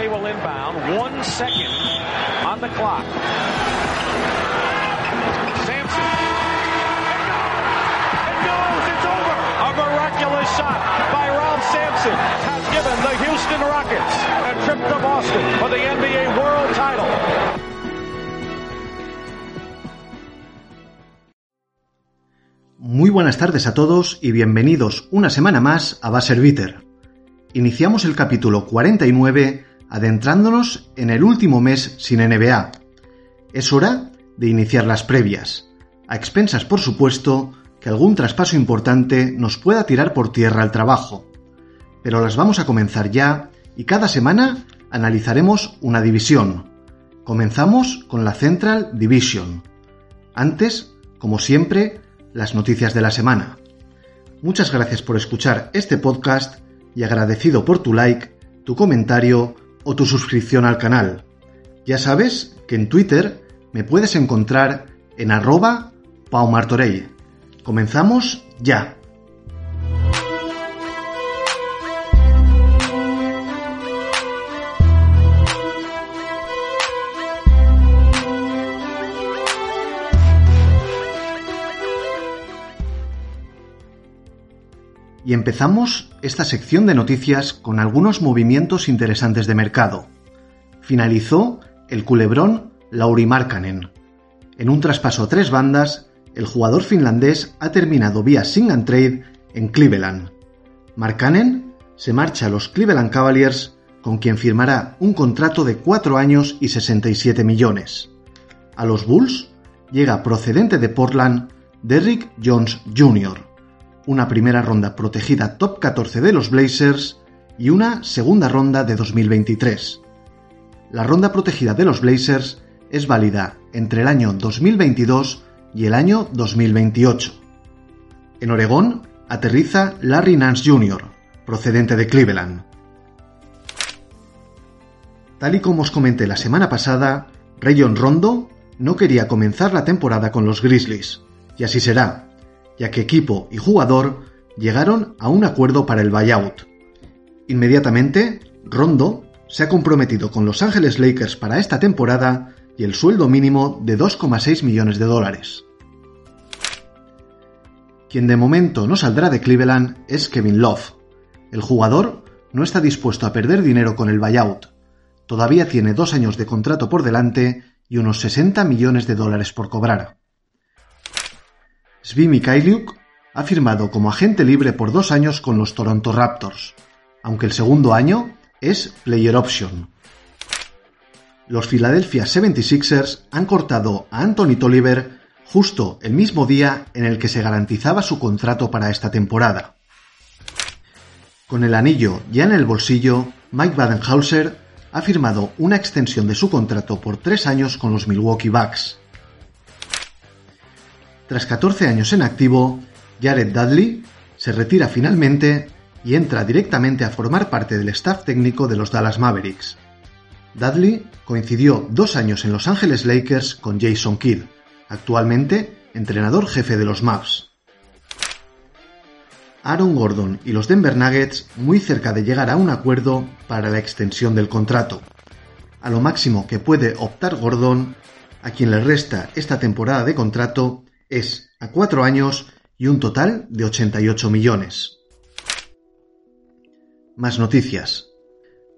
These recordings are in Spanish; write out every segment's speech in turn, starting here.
McRae will inbound. One second on the clock. Sampson. It goes. It's over. A miraculous shot by Ralph Sampson has given the Houston Rockets a trip to Boston for the NBA World Title. Muy buenas tardes a todos y bienvenidos una semana más a Buzzer Beater. Iniciamos el capítulo 49 adentrándonos en el último mes sin NBA. Es hora de iniciar las previas, a expensas por supuesto que algún traspaso importante nos pueda tirar por tierra el trabajo. Pero las vamos a comenzar ya y cada semana analizaremos una división. Comenzamos con la Central Division. Antes, como siempre, las noticias de la semana. Muchas gracias por escuchar este podcast y agradecido por tu like, tu comentario o tu suscripción al canal. Ya sabes que en Twitter me puedes encontrar en arroba paumartorey. Comenzamos ya. Y empezamos esta sección de noticias con algunos movimientos interesantes de mercado. Finalizó el culebrón Lauri Markkanen. En un traspaso a tres bandas, el jugador finlandés ha terminado vía sing and trade en Cleveland. Markkanen se marcha a los Cleveland Cavaliers con quien firmará un contrato de 4 años y 67 millones. A los Bulls llega procedente de Portland Derrick Jones Jr una primera ronda protegida top 14 de los Blazers y una segunda ronda de 2023. La ronda protegida de los Blazers es válida entre el año 2022 y el año 2028. En Oregón aterriza Larry Nance Jr., procedente de Cleveland. Tal y como os comenté la semana pasada, Rayon Rondo no quería comenzar la temporada con los Grizzlies, y así será, ya que equipo y jugador llegaron a un acuerdo para el buyout. Inmediatamente, Rondo se ha comprometido con Los Ángeles Lakers para esta temporada y el sueldo mínimo de 2,6 millones de dólares. Quien de momento no saldrá de Cleveland es Kevin Love. El jugador no está dispuesto a perder dinero con el buyout. Todavía tiene dos años de contrato por delante y unos 60 millones de dólares por cobrar. Svi Mikhailiuk ha firmado como agente libre por dos años con los Toronto Raptors, aunque el segundo año es Player Option. Los Philadelphia 76ers han cortado a Anthony Tolliver justo el mismo día en el que se garantizaba su contrato para esta temporada. Con el anillo ya en el bolsillo, Mike Badenhauser ha firmado una extensión de su contrato por tres años con los Milwaukee Bucks. Tras 14 años en activo, Jared Dudley se retira finalmente y entra directamente a formar parte del staff técnico de los Dallas Mavericks. Dudley coincidió dos años en Los Angeles Lakers con Jason Kidd, actualmente entrenador jefe de los Mavs. Aaron Gordon y los Denver Nuggets muy cerca de llegar a un acuerdo para la extensión del contrato. A lo máximo que puede optar Gordon, a quien le resta esta temporada de contrato, es a cuatro años y un total de 88 millones. Más noticias.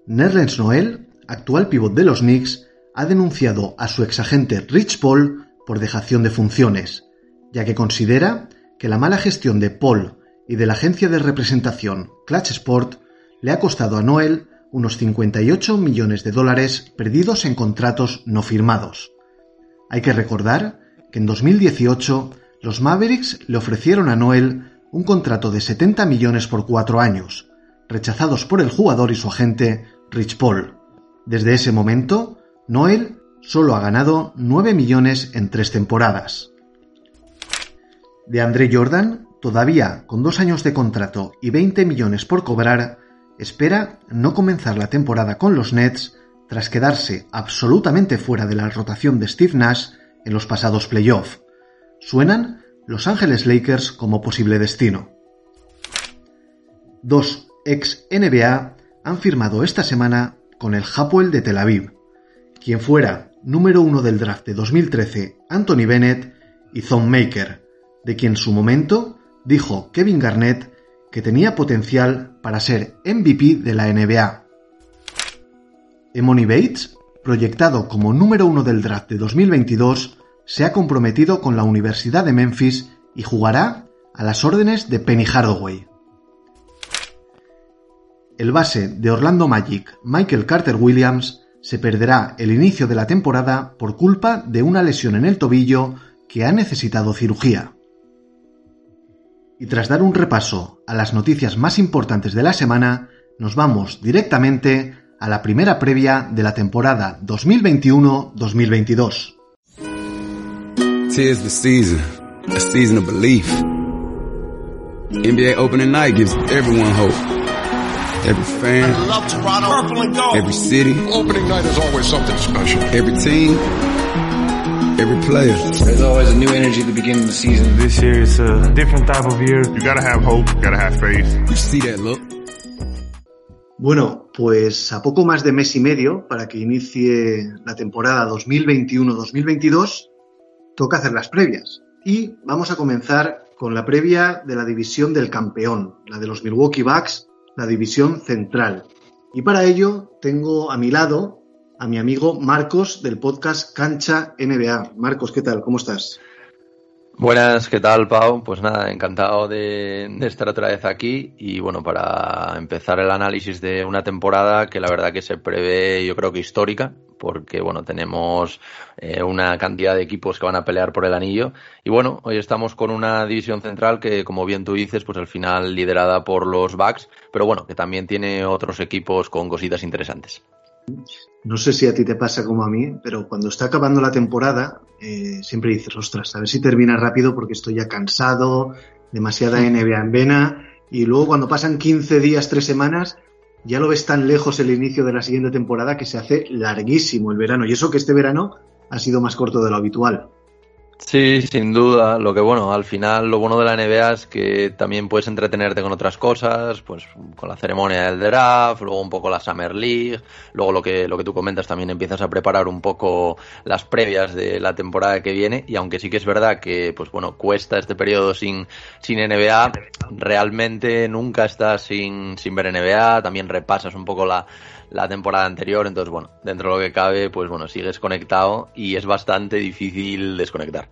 Nerlens Noel, actual pivot de los Knicks, ha denunciado a su exagente Rich Paul por dejación de funciones, ya que considera que la mala gestión de Paul y de la agencia de representación Clutch Sport le ha costado a Noel unos 58 millones de dólares perdidos en contratos no firmados. Hay que recordar que en 2018 los Mavericks le ofrecieron a Noel un contrato de 70 millones por cuatro años, rechazados por el jugador y su agente Rich Paul. Desde ese momento, Noel solo ha ganado 9 millones en tres temporadas. De André Jordan, todavía con dos años de contrato y 20 millones por cobrar, espera no comenzar la temporada con los Nets tras quedarse absolutamente fuera de la rotación de Steve Nash en los pasados playoffs. Suenan Los Ángeles Lakers como posible destino. Dos ex NBA han firmado esta semana con el Hapoel de Tel Aviv, quien fuera número uno del draft de 2013 Anthony Bennett y Thon Maker, de quien en su momento dijo Kevin Garnett que tenía potencial para ser MVP de la NBA. Emony Bates, proyectado como número uno del draft de 2022, se ha comprometido con la Universidad de Memphis y jugará a las órdenes de Penny Hardaway. El base de Orlando Magic, Michael Carter Williams, se perderá el inicio de la temporada por culpa de una lesión en el tobillo que ha necesitado cirugía. Y tras dar un repaso a las noticias más importantes de la semana, nos vamos directamente a la primera previa de la temporada 2021-2022. Tis the season, a season of belief. NBA opening night gives everyone hope. Every fan, I love Toronto. Purple and gold. every city, Opening night is always something special. every team, every player. There's always a new energy at the beginning of the season. This year is a different type of year. You gotta have hope, you gotta have faith. You see that look? Bueno, pues a poco más de mes y medio para que inicie la temporada 2021-2022, toca hacer las previas. Y vamos a comenzar con la previa de la división del campeón, la de los Milwaukee Bucks, la división central. Y para ello tengo a mi lado a mi amigo Marcos del podcast Cancha NBA. Marcos, ¿qué tal? ¿Cómo estás? Buenas, ¿qué tal, Pau? Pues nada, encantado de, estar otra vez aquí y bueno, para empezar el análisis de una temporada que la verdad que se prevé, yo creo que histórica, porque bueno, tenemos eh, una cantidad de equipos que van a pelear por el anillo y bueno, hoy estamos con una división central que como bien tú dices, pues al final liderada por los Bucks, pero bueno, que también tiene otros equipos con cositas interesantes. No sé si a ti te pasa como a mí, pero cuando está acabando la temporada, eh, siempre dices, ostras, a ver si termina rápido porque estoy ya cansado, demasiada NBA en vena, y luego cuando pasan 15 días, 3 semanas, ya lo ves tan lejos el inicio de la siguiente temporada que se hace larguísimo el verano. Y eso que este verano ha sido más corto de lo habitual. Sí, sin duda. Lo que bueno, al final lo bueno de la NBA es que también puedes entretenerte con otras cosas, pues con la ceremonia del draft, luego un poco la Summer League, luego lo que lo que tú comentas también empiezas a preparar un poco las previas de la temporada que viene y aunque sí que es verdad que pues bueno, cuesta este periodo sin sin NBA, realmente nunca estás sin sin ver NBA, también repasas un poco la la temporada anterior, entonces bueno, dentro de lo que cabe, pues bueno, sigues conectado y es bastante difícil desconectar.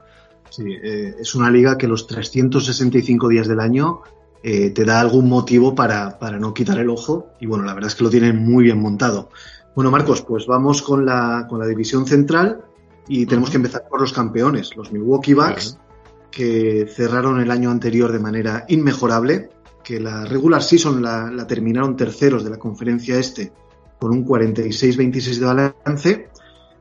Sí, eh, es una liga que los 365 días del año eh, te da algún motivo para, para, no quitar el ojo y bueno, la verdad es que lo tienen muy bien montado. Bueno, Marcos, pues vamos con la, con la división central y tenemos que empezar por los campeones, los Milwaukee Bucks, uh -huh. que cerraron el año anterior de manera inmejorable, que la regular season la, la terminaron terceros de la conferencia este con un 46-26 de balance.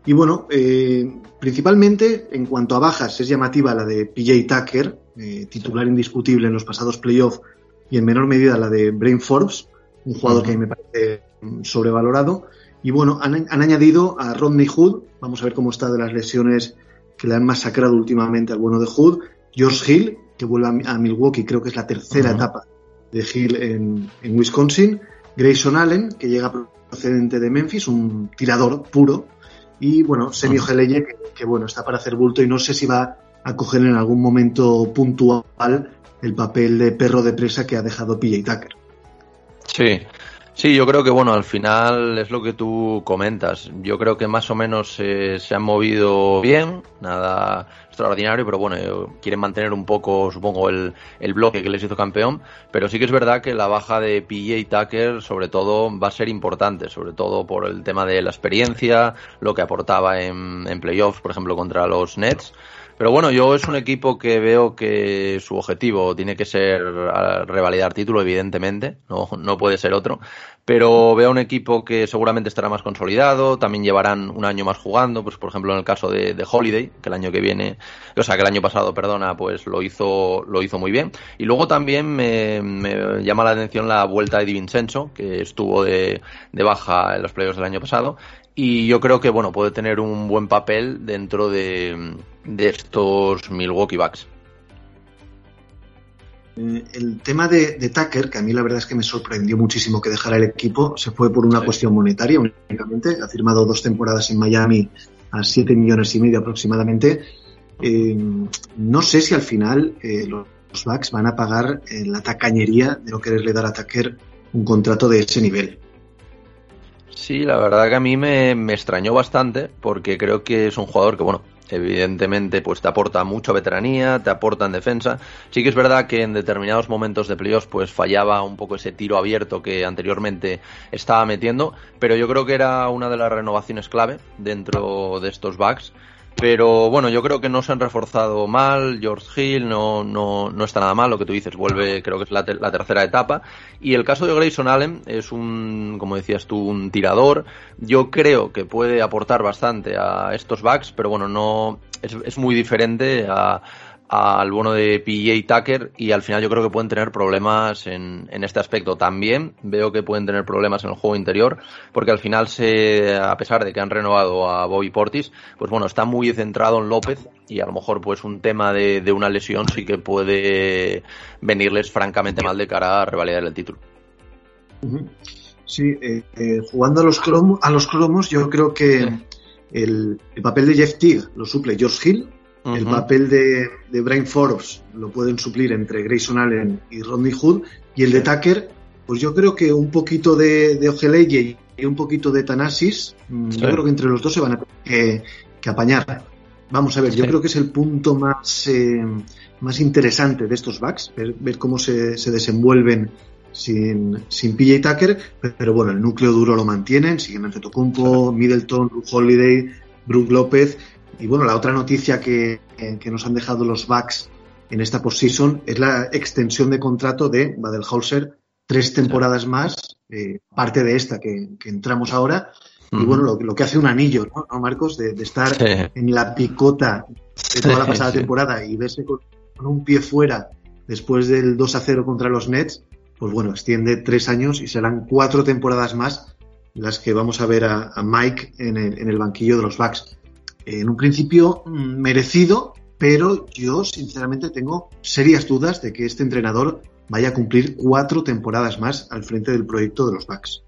Y bueno, eh, principalmente en cuanto a bajas es llamativa la de PJ Tucker, eh, titular indiscutible en los pasados playoffs, y en menor medida la de Brain Forbes, un jugador uh -huh. que me parece sobrevalorado. Y bueno, han, han, añadido a Rodney Hood, vamos a ver cómo está de las lesiones que le han masacrado últimamente al bueno de Hood, George Hill, que vuelve a, a Milwaukee, creo que es la tercera uh -huh. etapa de Hill en, en Wisconsin, Grayson Allen, que llega procedente de Memphis, un tirador puro, y bueno, Semio Geleye, que, que, bueno, está para hacer bulto y no sé si va a coger en algún momento puntual el papel de perro de presa que ha dejado PJ Tucker. Sí, Sí, yo creo que bueno, al final es lo que tú comentas. Yo creo que más o menos eh, se han movido bien, nada extraordinario, pero bueno, eh, quieren mantener un poco, supongo, el, el, bloque que les hizo campeón. Pero sí que es verdad que la baja de PJ Tucker, sobre todo, va a ser importante, sobre todo por el tema de la experiencia, lo que aportaba en, en playoffs, por ejemplo, contra los Nets Pero bueno, yo es un equipo que veo que su objetivo tiene que ser revalidar título, evidentemente, no, no puede ser otro. Pero veo un equipo que seguramente estará más consolidado, también llevarán un año más jugando, pues por ejemplo en el caso de, de, Holiday, que el año que viene, o sea que el año pasado, perdona, pues lo hizo, lo hizo muy bien. Y luego también me, me llama la atención la vuelta de Di Vincenzo, que estuvo de, de baja en los playoffs del año pasado, y yo creo que bueno puede tener un buen papel dentro de, de estos Milwaukee Bucks. Eh, el tema de, de, Tucker, que a mí la verdad es que me sorprendió muchísimo que dejara el equipo, se fue por una sí. cuestión monetaria únicamente. Ha firmado dos temporadas en Miami a 7 millones y medio aproximadamente. Eh, no sé si al final eh, los Bucks van a pagar eh, la tacañería de no quererle dar a Tucker un contrato de ese nivel. Sí, la verdad que a mí me, me, extrañó bastante porque creo que es un jugador que, bueno, evidentemente pues te aporta mucha veteranía, te aporta en defensa. Sí que es verdad que en determinados momentos de playoffs pues fallaba un poco ese tiro abierto que anteriormente estaba metiendo, pero yo creo que era una de las renovaciones clave dentro de estos backs. Pero bueno, yo creo que no se han reforzado mal. George Hill no, no, no está nada mal, lo que tú dices, vuelve, creo que es la, la, tercera etapa. Y el caso de Grayson Allen es un, como decías tú, un tirador. Yo creo que puede aportar bastante a estos backs, pero bueno, no es, es muy diferente a, al bono de PJ Tucker y al final yo creo que pueden tener problemas en, en, este aspecto. También veo que pueden tener problemas en el juego interior porque al final se, a pesar de que han renovado a Bobby Portis, pues bueno, está muy centrado en López y a lo mejor pues un tema de, de una lesión sí que puede venirles francamente mal de cara a revalidar el título. Sí, eh, eh, jugando a los, cromos, a los cromos yo creo que el papel de Jeff Teague lo suple George Hill Uh -huh. El papel de, de, Brian Forbes lo pueden suplir entre Grayson Allen y Rodney Hood. Y el de Tucker, pues yo creo que un poquito de, de Ojeleye y un poquito de Tanasis, sí. yo creo que entre los dos se van a tener que, que apañar. Vamos a ver, sí. yo creo que es el punto más, eh, más interesante de estos backs, ver, ver cómo se, se, desenvuelven sin, sin PJ Tucker, pero bueno, el núcleo duro lo mantienen, siguen Antetokounmpo, Middleton, Luke Holiday, Brook López, y bueno, la otra noticia que, que nos han dejado los Bucks en esta postseason es la extensión de contrato de Badelhauser, tres temporadas más, eh, parte de esta que, que entramos ahora. Uh -huh. Y bueno, lo, lo, que hace un anillo, ¿no, ¿No Marcos? De, de estar sí. en la picota de toda la pasada sí. temporada y verse con, con, un pie fuera después del 2 a 0 contra los Nets, pues bueno, extiende tres años y serán cuatro temporadas más las que vamos a ver a, a Mike en el, en el banquillo de los Bucks en un principio mm, merecido, pero yo sinceramente tengo serias dudas de que este entrenador vaya a cumplir cuatro temporadas más al frente del proyecto de los Bucks.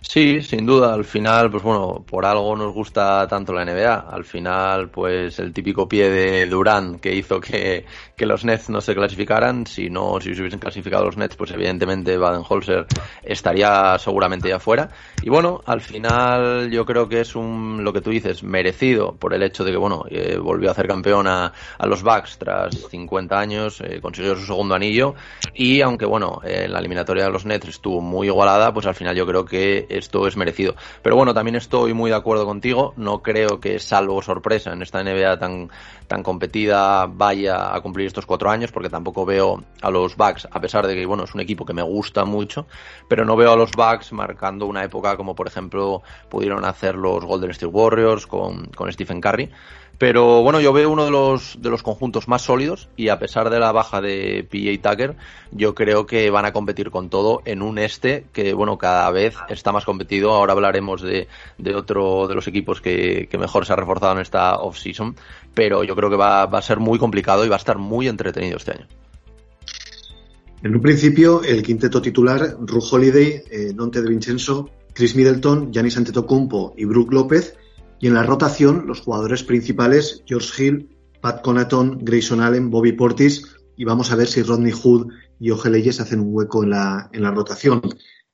Sí, sin duda. Al final, pues bueno, por algo nos gusta tanto la NBA. Al final, pues el típico pie de Durán que hizo que, que los Nets no se clasificaran. Si no, si se hubiesen clasificado los Nets, pues evidentemente Baden-Holzer estaría seguramente ya fuera. Y bueno, al final yo creo que es un, lo que tú dices, merecido por el hecho de que, bueno, eh, volvió a hacer campeón a, a, los Bucks tras 50 años, eh, consiguió su segundo anillo. Y aunque, bueno, en la eliminatoria de los Nets estuvo muy igualada, pues al final yo creo que esto es merecido. Pero bueno, también estoy muy de acuerdo contigo. No creo que, salvo sorpresa, en esta NBA tan, tan competida vaya a cumplir estos cuatro años, porque tampoco veo a los Bucks, a pesar de que, bueno, es un equipo que me gusta mucho, pero no veo a los Bucks marcando una época como, por ejemplo, pudieron hacer los Golden State Warriors con, con Stephen Curry. Pero bueno, yo veo uno de los, de los conjuntos más sólidos y a pesar de la baja de PJ Tucker, yo creo que van a competir con todo en un este que, bueno, cada vez está más competido. Ahora hablaremos de, de otro de los equipos que, que mejor se ha reforzado en esta off-season, pero yo creo que va, va a ser muy complicado y va a estar muy entretenido este año. En un principio, el quinteto titular, Ru Holiday, eh, de Vincenzo, Chris Middleton, Giannis Antetokounmpo y Brook López, y en la rotación, los jugadores principales, George Hill, Pat Conaton, Grayson Allen, Bobby Portis, y vamos a ver si Rodney Hood y Ojeleyes hacen un hueco en la, en la rotación.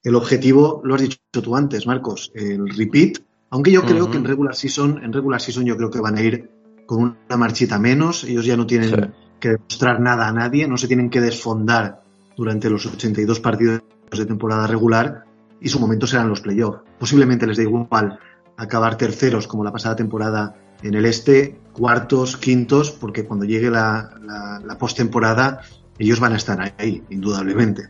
El objetivo, lo has dicho tú antes, Marcos, el repeat, aunque yo creo uh -huh. que en regular season, en regular season yo creo que van a ir con una marchita menos, ellos ya no tienen sí. que demostrar nada a nadie, no se tienen que desfondar durante los 82 partidos de temporada regular y su momento serán los playoffs. Posiblemente les dé igual acabar terceros como la pasada temporada en el este, cuartos, quintos, porque cuando llegue la, la, la postemporada ellos van a estar ahí, indudablemente.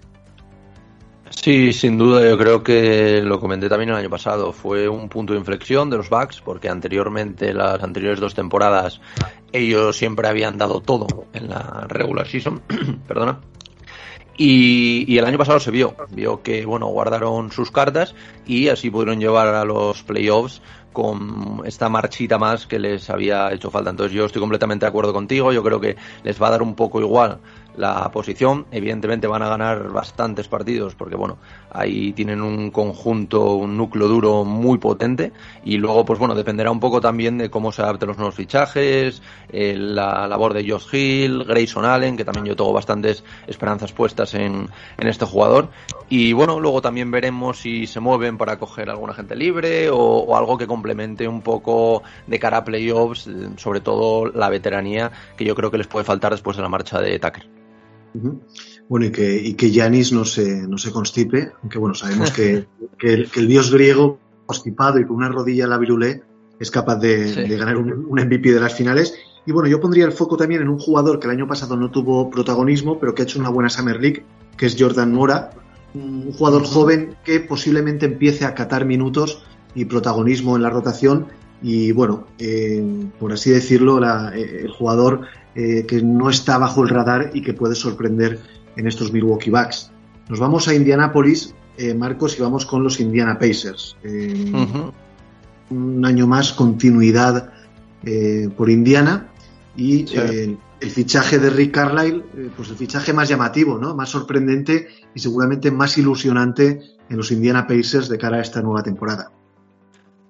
Sí, sin duda, yo creo que lo comenté también el año pasado, fue un punto de inflexión de los Bucks, porque anteriormente, las anteriores dos temporadas, ellos siempre habían dado todo en la regular season, perdona, y, y, el año pasado se vio, vio que bueno guardaron sus cartas y así pudieron llevar a los playoffs con esta marchita más que les había hecho falta. Entonces yo estoy completamente de acuerdo contigo, yo creo que les va a dar un poco igual la posición. Evidentemente van a ganar bastantes partidos porque, bueno, ahí tienen un conjunto, un núcleo duro muy potente y luego, pues bueno, dependerá un poco también de cómo se adapten los nuevos fichajes, eh, la labor de Josh Hill, Grayson Allen, que también yo tengo bastantes esperanzas puestas en, en este jugador. Y bueno, luego también veremos si se mueven para coger alguna gente libre o, o algo que complemente un poco de cara a playoffs, sobre todo la veteranía que yo creo que les puede faltar después de la marcha de Tucker. Bueno, y que, y que Yanis no se, no se constipe, aunque bueno, sabemos que, que, el, que, el, dios griego constipado y con una rodilla en la virulé es capaz de, sí. de ganar un, un, MVP de las finales. Y bueno, yo pondría el foco también en un jugador que el año pasado no tuvo protagonismo, pero que ha hecho una buena Summer League, que es Jordan Mora, un jugador joven que posiblemente empiece a catar minutos y protagonismo en la rotación. Y bueno, eh, por así decirlo, la, eh, el jugador eh, que no está bajo el radar y que puede sorprender en estos Milwaukee Bucks. Nos vamos a Indianapolis, eh, Marcos, y vamos con los Indiana Pacers. Eh, uh -huh. Un año más, continuidad por Indiana y sí. el fichaje de Rick Carlisle, pues el fichaje más llamativo, ¿no? más sorprendente y seguramente más ilusionante en los Indiana Pacers de cara a esta nueva temporada.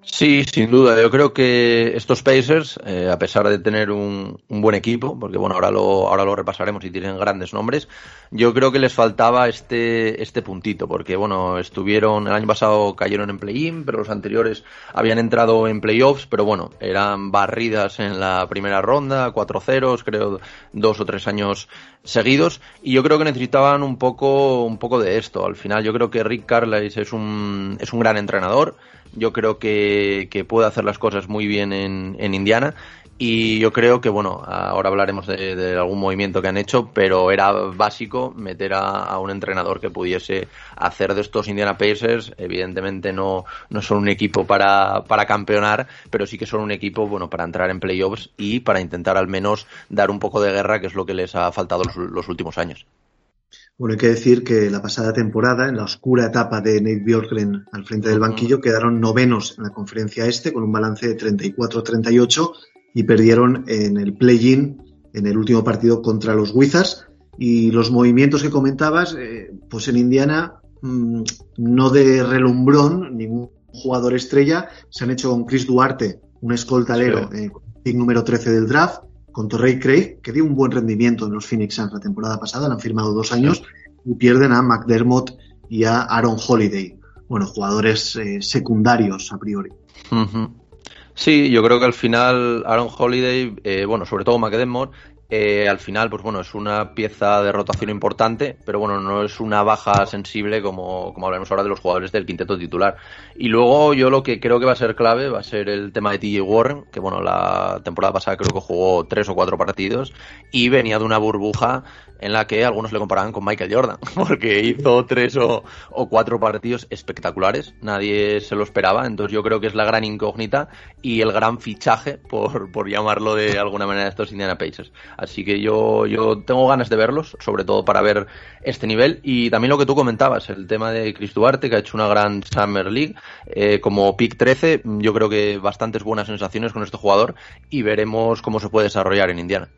Sí, sin duda. Yo creo que estos Pacers, eh, a pesar de tener un, un, buen equipo, porque bueno, ahora lo, ahora lo repasaremos y tienen grandes nombres, yo creo que les faltaba este, este puntito, porque bueno, estuvieron, el año pasado cayeron en play-in, pero los anteriores habían entrado en playoffs, pero bueno, eran barridas en la primera ronda, cuatro ceros, creo, dos o tres años seguidos, y yo creo que necesitaban un poco, un poco de esto. Al final, yo creo que Rick Carlisle es un, es un gran entrenador, yo creo que, puede hacer las cosas muy bien en, Indiana y yo creo que, bueno, ahora hablaremos de, algún movimiento que han hecho, pero era básico meter a, un entrenador que pudiese hacer de estos Indiana Pacers. Evidentemente no, no son un equipo para, para campeonar, pero sí que son un equipo, bueno, para entrar en playoffs y para intentar al menos dar un poco de guerra, que es lo que les ha faltado los últimos años. Bueno, hay que decir que la pasada temporada, en la oscura etapa de Nate Bjorkgren al frente del banquillo, quedaron novenos en la conferencia este con un balance de 34-38 y perdieron en el play-in en el último partido contra los Wizards. Y los movimientos que comentabas, eh, pues en Indiana, mmm, no de relumbrón, ningún jugador estrella, se han hecho con Chris Duarte, un escoltalero, sí. eh, pick número 13 del draft, con Torrey Craig, que dio un buen rendimiento en los Phoenix Suns la temporada pasada, le han firmado dos años, y pierden a McDermott y a Aaron Holiday. Bueno, jugadores eh, secundarios a priori. Sí, yo creo que al final Aaron Holiday, eh, bueno, sobre todo McDermott, eh, al final, pues bueno, es una pieza de rotación importante, pero bueno, no es una baja sensible como, como hablaremos ahora de los jugadores del quinteto titular. Y luego yo lo que creo que va a ser clave va a ser el tema de TJ Warren, que bueno, la temporada pasada creo que jugó tres o cuatro partidos y venía de una burbuja en la que algunos le comparaban con Michael Jordan, porque hizo tres o, o, cuatro partidos espectaculares, nadie se lo esperaba, entonces yo creo que es la gran incógnita y el gran fichaje, por, por llamarlo de alguna manera, estos Indiana Pacers. Así que yo, yo tengo ganas de verlos, sobre todo para ver este nivel y también lo que tú comentabas, el tema de Chris Duarte, que ha hecho una gran Summer League, eh, como pick 13, yo creo que bastantes buenas sensaciones con este jugador y veremos cómo se puede desarrollar en Indiana.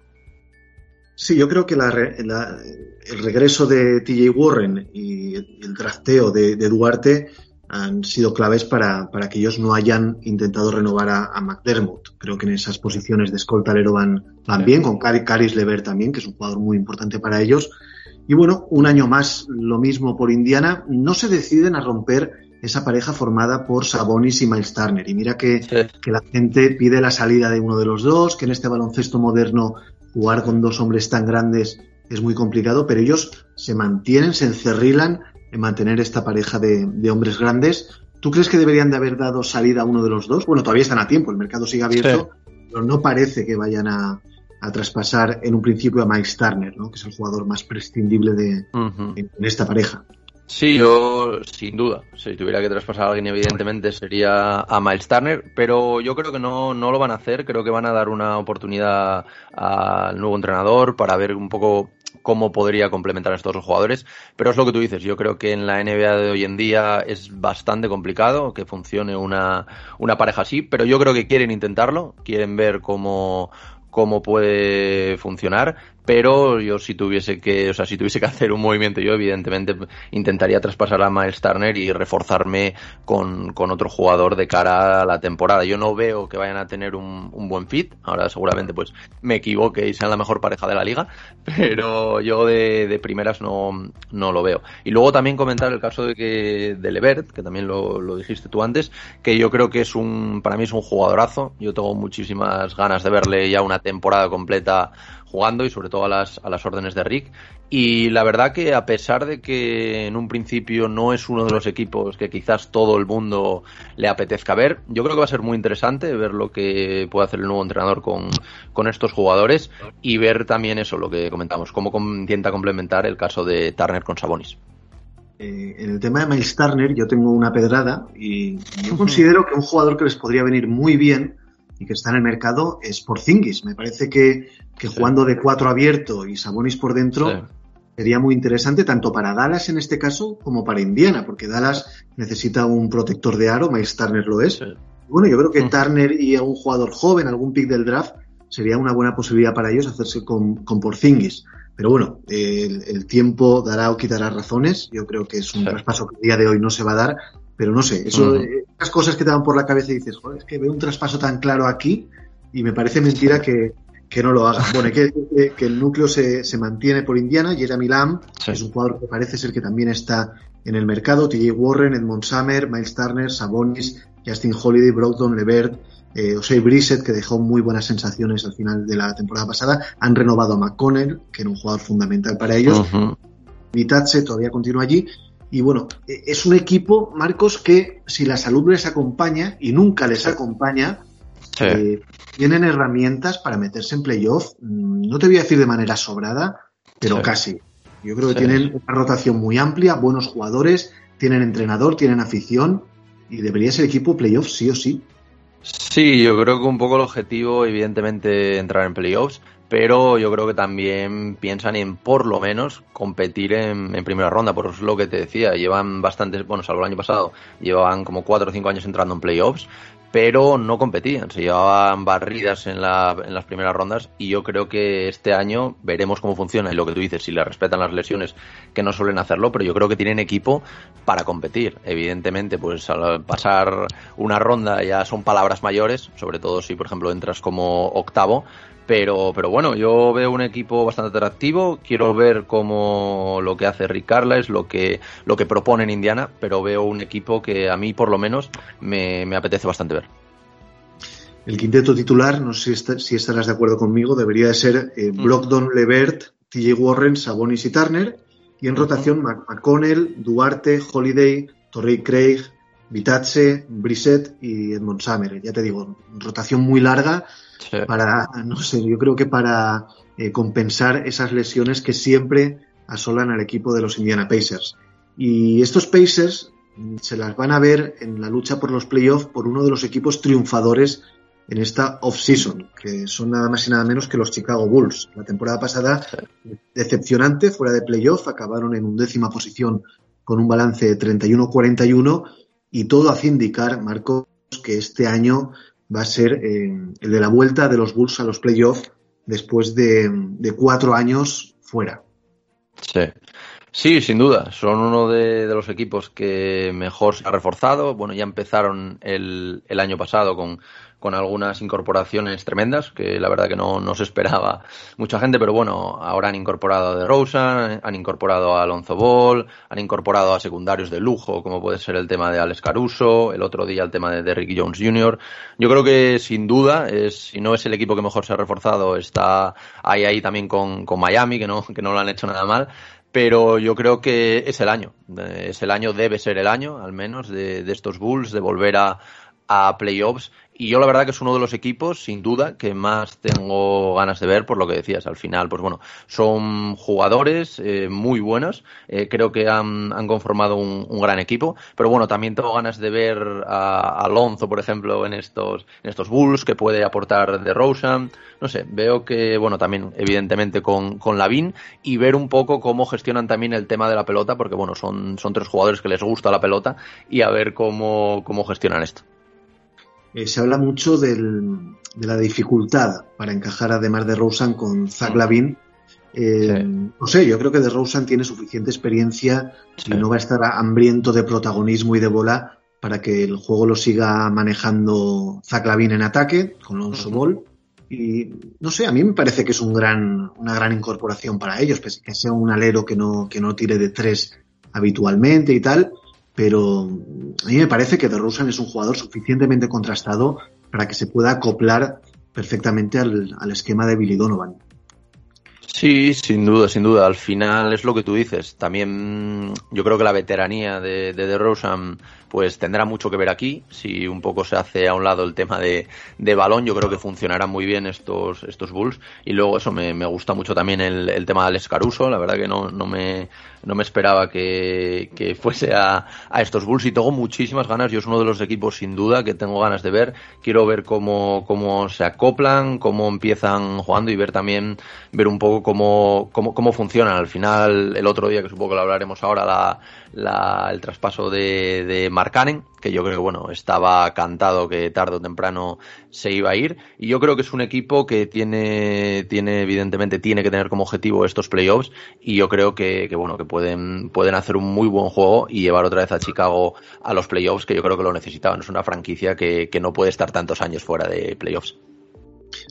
Sí, yo creo que la, la, el regreso de TJ Warren y el drafteo de, de, Duarte han sido claves para, para, que ellos no hayan intentado renovar a, a, McDermott. Creo que en esas posiciones de escoltalero van, van bien, con Caris Lever también, que es un jugador muy importante para ellos. Y bueno, un año más lo mismo por Indiana. No se deciden a romper esa pareja formada por Sabonis y Miles Turner. Y mira que, sí. que la gente pide la salida de uno de los dos, que en este baloncesto moderno jugar con dos hombres tan grandes es muy complicado, pero ellos se mantienen, se encerrilan en mantener esta pareja de, de hombres grandes ¿Tú crees que deberían de haber dado salida a uno de los dos? Bueno, todavía están a tiempo, el mercado sigue abierto, sí. pero no parece que vayan a, a, traspasar en un principio a Mike Turner, ¿no? que es el jugador más prescindible de, uh -huh. en, en esta pareja. Sí, yo sin duda, si tuviera que traspasar a alguien evidentemente sería a Miles Turner, pero yo creo que no, no lo van a hacer, creo que van a dar una oportunidad al nuevo entrenador para ver un poco cómo podría complementar a estos dos jugadores, pero es lo que tú dices, yo creo que en la NBA de hoy en día es bastante complicado que funcione una, una pareja así, pero yo creo que quieren intentarlo, quieren ver cómo, cómo puede funcionar, pero yo si tuviese que, o sea, si tuviese que hacer un movimiento, yo evidentemente intentaría traspasar a Miles Turner y reforzarme con, con otro jugador de cara a la temporada. Yo no veo que vayan a tener un, un, buen fit, ahora seguramente pues me equivoque y sean la mejor pareja de la liga, pero yo de, de primeras no, no lo veo. Y luego también comentar el caso de que de Levert, que también lo, lo dijiste tú antes, que yo creo que es un, para mí es un jugadorazo, yo tengo muchísimas ganas de verle ya una temporada completa jugando y sobre todo a las, a las órdenes de Rick. Y la verdad que a pesar de que en un principio no es uno de los equipos que quizás todo el mundo le apetezca ver, yo creo que va a ser muy interesante ver lo que puede hacer el nuevo entrenador con, con estos jugadores y ver también eso, lo que comentamos, cómo intenta complementar el caso de Turner con Sabonis. Eh, en el tema de Miles Turner yo tengo una pedrada y yo considero que un jugador que les podría venir muy bien y que está en el mercado es Porzingis. Me parece que, que sí. jugando de cuatro abierto y Sabonis por dentro sí. sería muy interesante tanto para Dallas en este caso como para Indiana, porque Dallas necesita un protector de aro, Miles Turner lo es. Sí. Bueno, yo creo que mm. Turner y algún jugador joven, algún pick del draft, sería una buena posibilidad para ellos hacerse con, con Porzingis. Pero bueno, el, el, tiempo dará o quitará razones. Yo creo que es un traspaso que el día de hoy no se va a dar, pero no sé, eso, uh -huh. esas cosas que te van por la cabeza y dices, joder, es que veo un traspaso tan claro aquí y me parece mentira que, que no lo haga. Bueno, que, que, que el núcleo se, se, mantiene por Indiana, Jeremy Lamb, sí. es un jugador que parece ser que también está en el mercado, TJ Warren, Edmond Summer, Miles Turner, Sabonis, Justin Holiday, Brogdon, Levert, eh, Osei Brissett, que dejó muy buenas sensaciones al final de la temporada pasada, han renovado a McConnell, que era un jugador fundamental para ellos, uh -huh. Todavía continúa allí, y bueno, e, es un equipo, Marcos, que si la salud les acompaña, y nunca les acompaña, sí. eh, tienen herramientas para meterse en playoff, mm, no te voy a decir de manera sobrada, pero sí. casi. Yo creo que tienen una rotación muy amplia, buenos jugadores, tienen entrenador, tienen afición, y debería ser equipo playoff sí o sí. Sí, yo creo que un poco el objetivo, evidentemente, entrar en playoffs, pero yo creo que también piensan en por lo menos competir en, en, primera ronda, por eso es lo que te decía, llevan bastantes, bueno, salvo el año pasado, llevaban como cuatro o cinco años entrando en playoffs, pero no competían, se llevaban barridas en, la, en las primeras rondas y yo creo que este año veremos cómo funciona. Y lo que tú dices, si le respetan las lesiones, que no suelen hacerlo, pero yo creo que tienen equipo para competir. Evidentemente, pues al pasar una ronda ya son palabras mayores, sobre todo si, por ejemplo, entras como octavo, pero, pero bueno, yo veo un equipo bastante atractivo. Quiero ver cómo lo que hace Rick Carlisle, lo que, lo que propone en Indiana, pero veo un equipo que a mí, por lo menos, me, me apetece bastante ver. El quinteto titular, no sé si, estarás de acuerdo conmigo, debería de ser eh, Brogdon, Levert, TJ Warren, Sabonis y Turner. Y en uh -huh. rotación, McConnell, Duarte, Holiday, Torrey Craig, Vitace, Brissett y Edmond Summer. Ya te digo, rotación muy larga sí. para, no sé, yo creo que para eh, compensar esas lesiones que siempre asolan al equipo de los Indiana Pacers. Y estos Pacers mm, se las van a ver en la lucha por los playoffs por uno de los equipos triunfadores en esta off-season, que son nada más y nada menos que los Chicago Bulls. La temporada pasada, decepcionante, fuera de playoff, acabaron en undécima posición con un balance de 31-41 y todo hace indicar, Marcos, que este año va a ser eh, el de la vuelta de los Bulls a los playoffs después de, cuatro años fuera. Sí. Sí, sin duda. Son uno de, de, los equipos que mejor se ha reforzado. Bueno, ya empezaron el, el año pasado con, con algunas incorporaciones tremendas, que la verdad que no, no se esperaba mucha gente, pero bueno, ahora han incorporado a De Rosa, han incorporado a Alonso Ball, han incorporado a secundarios de lujo, como puede ser el tema de Alex Caruso, el otro día el tema de Derrick Jones Jr. Yo creo que sin duda, es, si no es el equipo que mejor se ha reforzado, está ahí ahí también con, con Miami, que no, que no lo han hecho nada mal pero yo creo que es el año. Es el año, debe ser el año, al menos, de, de estos Bulls, de volver a, a playoffs y yo la verdad que es uno de los equipos, sin duda, que más tengo ganas de ver por lo que decías. Al final, pues bueno, son jugadores eh, muy buenos. Eh, creo que han, han conformado un, gran equipo. Pero bueno, también tengo ganas de ver a Alonso, por ejemplo, en estos, en estos Bulls, que puede aportar de Rosen. No sé, veo que, bueno, también evidentemente con, con Lavin y ver un poco cómo gestionan también el tema de la pelota, porque bueno, son, son tres jugadores que les gusta la pelota y a ver cómo, cómo gestionan esto. Eh, se habla mucho del, de la dificultad para encajar además de Rosen con Zach Lavin. Eh, sí. No sé, yo creo que de Rosen tiene suficiente experiencia sí. y no va a estar hambriento de protagonismo y de bola para que el juego lo siga manejando Zach Lavin en ataque con Lonzo. Ball. Y no sé, a mí me parece que es un gran, una gran incorporación para ellos, que sea un alero que no, que no tire de tres habitualmente y tal pero a mí me parece que DeRozan es un jugador suficientemente contrastado para que se pueda acoplar perfectamente al, al, esquema de Billy Donovan. Sí, sin duda, sin duda. Al final es lo que tú dices. También yo creo que la veteranía de, de DeRozan pues tendrá mucho que ver aquí. Si un poco se hace a un lado el tema de, de balón, yo creo que funcionarán muy bien estos, estos Bulls. Y luego eso me, me gusta mucho también el, el, tema de Alex Caruso. La verdad que no, no, me, no me esperaba que, que fuese a, a, estos Bulls y tengo muchísimas ganas. Yo es uno de los equipos sin duda que tengo ganas de ver. Quiero ver cómo, cómo se acoplan, cómo empiezan jugando y ver también, ver un poco cómo, cómo, cómo funcionan. Al final, el otro día, que supongo que lo hablaremos ahora, la, la, el traspaso de, de Marcanen, que yo creo que bueno, estaba cantado que tarde o temprano se iba a ir. Y yo creo que es un equipo que tiene, tiene evidentemente, tiene que tener como objetivo estos playoffs. Y yo creo que, que bueno, que pueden, pueden hacer un muy buen juego y llevar otra vez a Chicago a los playoffs, que yo creo que lo necesitaban. Es una franquicia que, que no puede estar tantos años fuera de playoffs.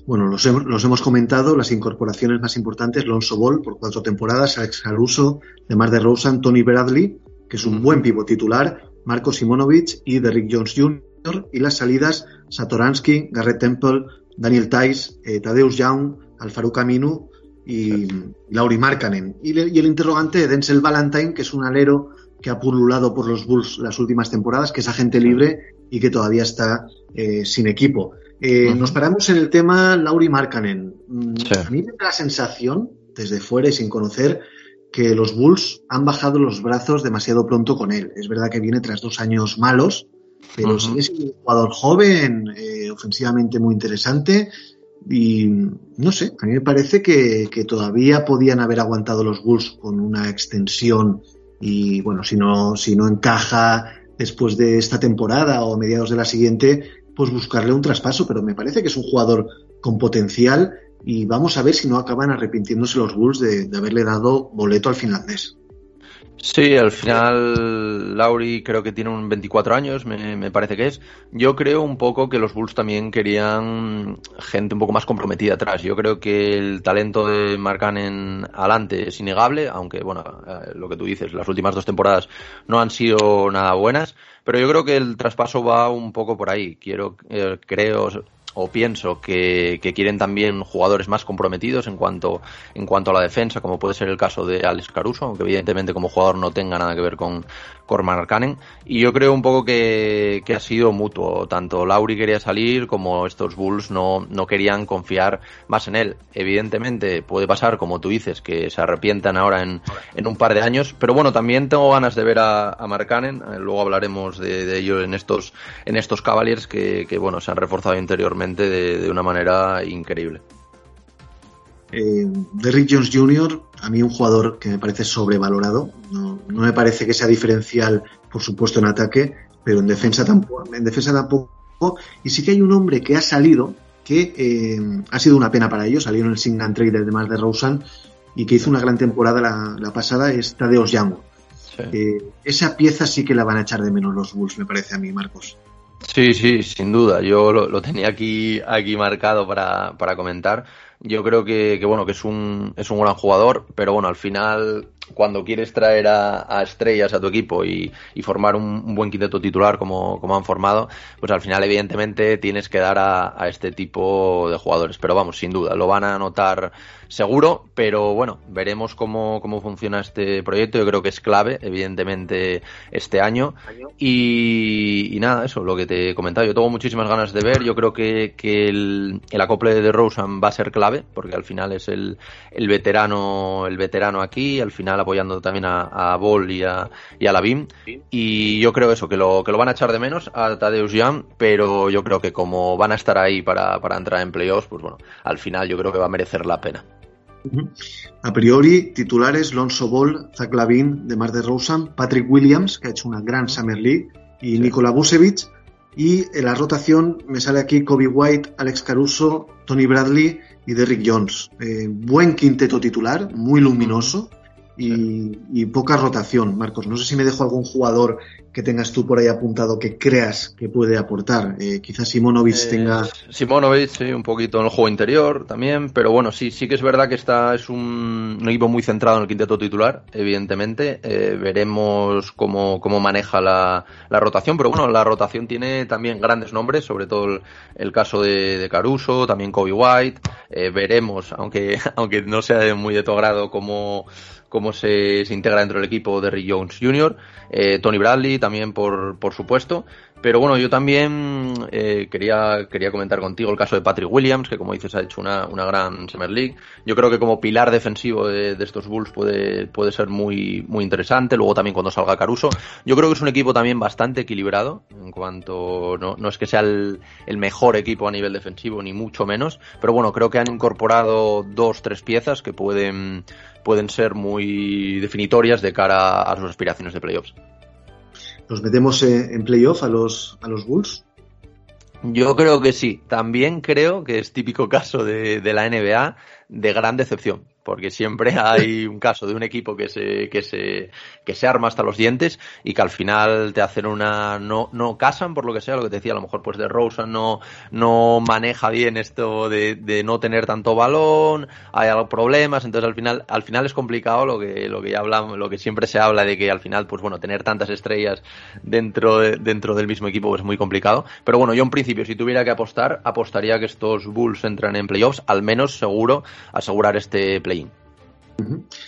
Bueno, los, hemos, los hemos comentado, las incorporaciones más importantes, Lonzo Ball por cuatro temporadas, Alex Caruso, Demar de Rosen, Tony Bradley, que es un buen pivo titular, Marco Simonovic y Derrick Jones Jr. Y las salidas, Satoransky, Garrett Temple, Daniel Tice, eh, Tadeusz Young, Alfaru Aminu y Lauri Markkanen. Y, y, el interrogante Denzel Valentine, que es un alero que ha pululado por los Bulls las últimas temporadas, que es agente libre y que todavía está eh, sin equipo. Eh, uh -huh. Nos paramos en el tema Lauri Markkanen. Sí. A mí me da la sensación, desde fuera y sin conocer, que los Bulls han bajado los brazos demasiado pronto con él. Es verdad que viene tras dos años malos, pero uh -huh. sigue siendo un jugador joven, eh, ofensivamente muy interesante. Y no sé, a mí me parece que, que, todavía podían haber aguantado los Bulls con una extensión y bueno, si no, si no encaja después de esta temporada o mediados de la siguiente, pues buscarle un traspaso, pero me parece que es un jugador con potencial y vamos a ver si no acaban arrepintiéndose los Bulls de, haberle dado boleto al finlandés. Sí, al final Lauri creo que tiene un 24 años, me, me, parece que es. Yo creo un poco que los Bulls también querían gente un poco más comprometida atrás. Yo creo que el talento de Marcanen adelante es innegable, aunque bueno, eh, lo que tú dices, las últimas dos temporadas no han sido nada buenas, pero yo creo que el traspaso va un poco por ahí. Quiero, eh, creo, o pienso que, que, quieren también jugadores más comprometidos en cuanto, en cuanto a la defensa, como puede ser el caso de Alex Caruso, aunque evidentemente como jugador no tenga nada que ver con Y yo creo un poco que, que, ha sido mutuo. Tanto Lauri quería salir como estos Bulls no, no querían confiar más en él. Evidentemente puede pasar, como tú dices, que se arrepientan ahora en, en un par de años. Pero bueno, también tengo ganas de ver a, a Markkanen. Luego hablaremos de, de ello en estos, en estos Cavaliers que, que bueno, se han reforzado interiormente de, de una manera increíble. Eh, Derrick Jones Jr., a mí un jugador que me parece sobrevalorado. No, no, me parece que sea diferencial, por supuesto, en ataque, pero en defensa tampoco. En defensa tampoco. Y sí que hay un hombre que ha salido, que eh, ha sido una pena para ellos, salió en el Sing and Trade de más de Rosen y que hizo una gran temporada la, la pasada, es Tadeusz. Sí. Eh, esa pieza sí que la van a echar de menos los Bulls, me parece a mí, Marcos. Sí, sí, sin duda. Yo lo, lo tenía aquí, aquí marcado para, para comentar. Yo creo que, bueno, que es un, es un gran jugador, pero bueno, al final cuando quieres traer a, estrellas a tu equipo y, formar un, buen quinteto titular como, como, han formado, pues al final evidentemente tienes que dar a, a, este tipo de jugadores. Pero vamos, sin duda, lo van a notar seguro, pero bueno, veremos cómo, cómo funciona este proyecto. Yo creo que es clave, evidentemente, este año. Y, nada, eso, lo que te he comentado. Yo tengo muchísimas ganas de ver. Yo creo que, que el, el, acople de Rosen va a ser clave, porque al final es el, el veterano, el veterano aquí, al final apoyando también a, a Ball y a, y a la BIM. Y yo creo eso, que lo, que lo van a echar de menos a Tadeusz Jan, pero yo creo que como van a estar ahí para, para entrar en playoffs, pues bueno, al final yo creo que va a merecer la pena. A priori, titulares Lonzo Ball, Zach Lavin, de de Rosen, Patrick Williams, que ha hecho una gran Summer League, y Nikola Vucevic. Y en la rotación me sale aquí Kobe White, Alex Caruso, Tony Bradley y Derrick Jones. Eh, buen quinteto titular, muy luminoso y, poca rotación, Marcos. No sé si me dejo algún jugador que tengas tú por ahí apuntado que creas que puede aportar. Eh, quizás Simonovic eh, tenga. Simonovic, sí, un poquito en el juego interior también, pero bueno, sí, sí que es verdad que está es un, equipo muy centrado en el quinteto titular, evidentemente. Eh, veremos cómo, cómo maneja la, la, rotación, pero bueno, la rotación tiene también grandes nombres, sobre todo el, caso de, de, Caruso, también Kobe White. veremos, aunque, aunque no sea muy de tu agrado, cómo cómo se, integra dentro del equipo de Rick Jones Jr., eh, Tony Bradley también por, por supuesto, pero bueno, yo también eh, quería, quería comentar contigo el caso de Patrick Williams, que como dices ha hecho una, una gran Summer League. Yo creo que como pilar defensivo de, estos Bulls puede, puede ser muy, muy interesante. Luego también cuando salga Caruso. Yo creo que es un equipo también bastante equilibrado, en cuanto no, no es que sea el, el mejor equipo a nivel defensivo, ni mucho menos. Pero bueno, creo que han incorporado dos, tres piezas que pueden, pueden ser muy definitorias de cara a sus aspiraciones de playoffs. ¿Nos metemos en playoff a los, a los Bulls? Yo creo que sí. También creo que es típico caso de, de la NBA de gran decepción porque siempre hay un caso de un equipo que se, que se, que se arma hasta los dientes y que al final te hacen una, no, no casan por lo que sea, lo que te decía, a lo mejor pues de Rosa no, no maneja bien esto de, de no tener tanto balón, hay problemas, entonces al final, al final es complicado lo que, lo que ya hablamos, lo que siempre se habla de que al final, pues bueno, tener tantas estrellas dentro, dentro del mismo equipo es muy complicado. Pero bueno, yo en principio, si tuviera que apostar, apostaría que estos Bulls entran en playoffs, al menos seguro asegurar este play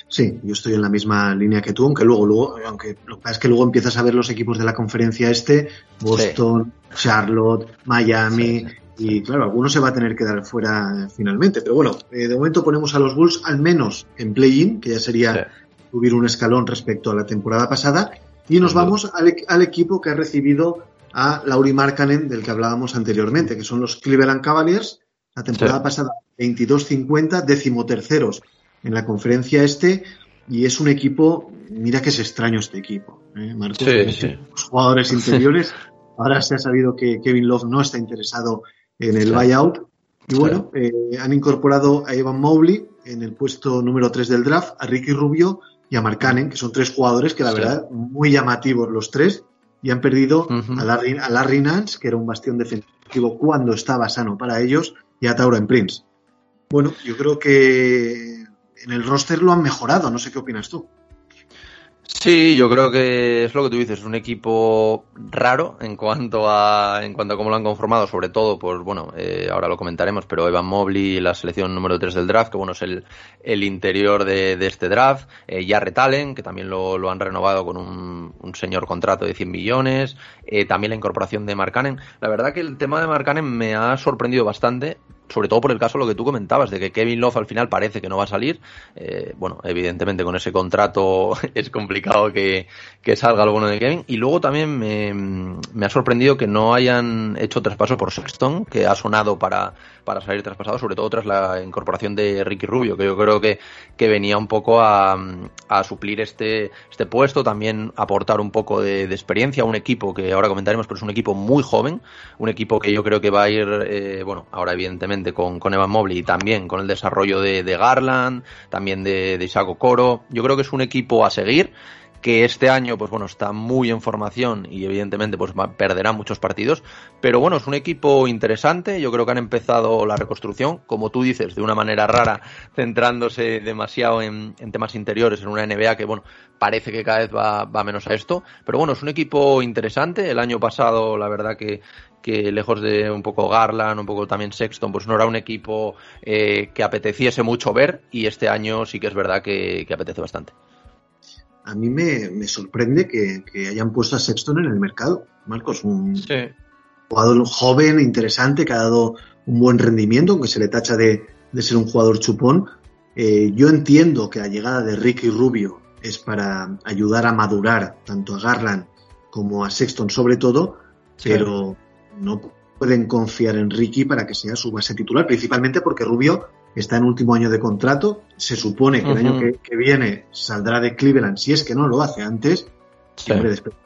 Sí, yo estoy en la misma línea que tú, aunque luego, luego, aunque lo que pasa es que luego empiezas a ver los equipos de la conferencia este, Boston, Charlotte, Miami, y claro, alguno se va a tener que dar fuera finalmente. Pero bueno, eh, de momento ponemos a los Bulls al menos en play-in, que ya sería subir un escalón respecto a la temporada pasada, y nos vamos al, equipo que ha recibido a Lauri Markkanen, del que hablábamos anteriormente, que son los Cleveland Cavaliers, la temporada pasada 22-50, decimoterceros en la conferencia este y es un equipo, mira que es extraño este equipo, ¿eh, Marco? Los jugadores interiores, ahora se ha sabido que Kevin Love no está interesado en el buyout y bueno, eh, han incorporado a Evan Mobley en el puesto número 3 del draft, a Ricky Rubio y a Mark Cannon, que son tres jugadores que la verdad muy llamativos los tres y han perdido a, Larry, a Larry Nance, que era un bastión defensivo cuando estaba sano para ellos, y a Tauren Prince. Bueno, yo creo que en el roster lo han mejorado, no sé qué opinas tú. Sí, yo creo que es lo que tú dices, es un equipo raro en cuanto a en cuanto a cómo lo han conformado, sobre todo, pues bueno, eh, ahora lo comentaremos, pero Evan Mobley, la selección número 3 del draft, que bueno, es el, el interior de, este draft, eh, Jarrett que también lo, han renovado con un, un, señor contrato de 100 millones, eh, también la incorporación de Markkanen. La verdad que el tema de Markkanen me ha sorprendido bastante, sobre todo por el caso lo que tú comentabas, de que Kevin Love al final parece que no va a salir. Eh, bueno, evidentemente con ese contrato es complicado que, que, salga lo bueno de Kevin. Y luego también me, me, ha sorprendido que no hayan hecho traspaso por Sexton, que ha sonado para, para salir traspasado, sobre todo tras la incorporación de Ricky Rubio, que yo creo que, que venía un poco a, a suplir este, este puesto, también aportar un poco de, de, experiencia a un equipo que ahora comentaremos, pero es un equipo muy joven, un equipo que yo creo que va a ir, eh, bueno, ahora evidentemente con, Evan Mobley y también con el desarrollo de, Garland, también de, de Isaac Coro. Yo creo que es un equipo a seguir que este año, pues bueno, está muy en formación y evidentemente pues perderá muchos partidos, pero bueno, es un equipo interesante, yo creo que han empezado la reconstrucción, como tú dices, de una manera rara, centrándose demasiado en, temas interiores, en una NBA que, bueno, parece que cada vez va, menos a esto, pero bueno, es un equipo interesante, el año pasado la verdad que que lejos de un poco Garland, un poco también Sexton, pues no era un equipo eh, que apeteciese mucho ver y este año sí que es verdad que apetece bastante a mí me, sorprende que, hayan puesto a Sexton en el mercado. Marcos, un jugador joven, interesante, que ha dado un buen rendimiento, aunque se le tacha de, ser un jugador chupón. Eh, yo entiendo que la llegada de Ricky Rubio es para ayudar a madurar tanto a Garland como a Sexton sobre todo, pero no pueden confiar en Ricky para que sea su base titular, principalmente porque Rubio está en último año de contrato. Se supone que el año que, viene saldrá de Cleveland, si es que no lo hace antes.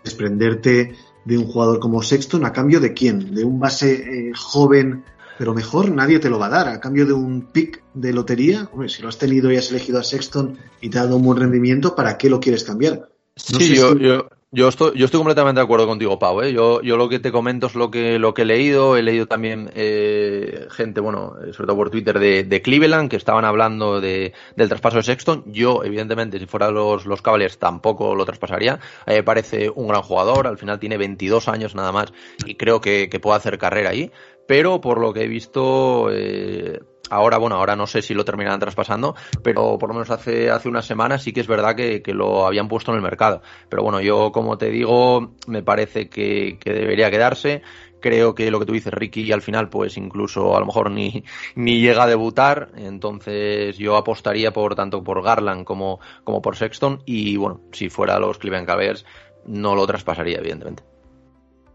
desprenderte de un jugador como Sexton a cambio de quién? De un base eh, joven, pero mejor, nadie te lo va a dar. A cambio de un pick de lotería, si lo has tenido y has elegido a Sexton y te ha dado un buen rendimiento, ¿para qué lo quieres cambiar? sí, yo, yo estoy, yo estoy completamente de acuerdo contigo, Pau. ¿eh? Yo, yo lo que te comento es lo que, lo que he leído. He leído también eh, gente, bueno, sobre todo por Twitter, de, de Cleveland, que estaban hablando de, del traspaso de Sexton. Yo, evidentemente, si fuera los, los Cavaliers, tampoco lo traspasaría. me parece un gran jugador. Al final tiene 22 años nada más y creo que, que puede hacer carrera ahí. Pero por lo que he visto, eh, Ahora, bueno, ahora no sé si lo terminarán traspasando, pero por lo menos hace, hace unas semanas sí que es verdad que, lo habían puesto en el mercado. Pero bueno, yo como te digo, me parece que, debería quedarse creo que lo que tú dices, Ricky, al final, pues incluso a lo mejor ni, ni llega a debutar. Entonces yo apostaría por tanto por Garland como, como por Sexton. Y bueno, si fuera los Cleveland Cavaliers, no lo traspasaría, evidentemente.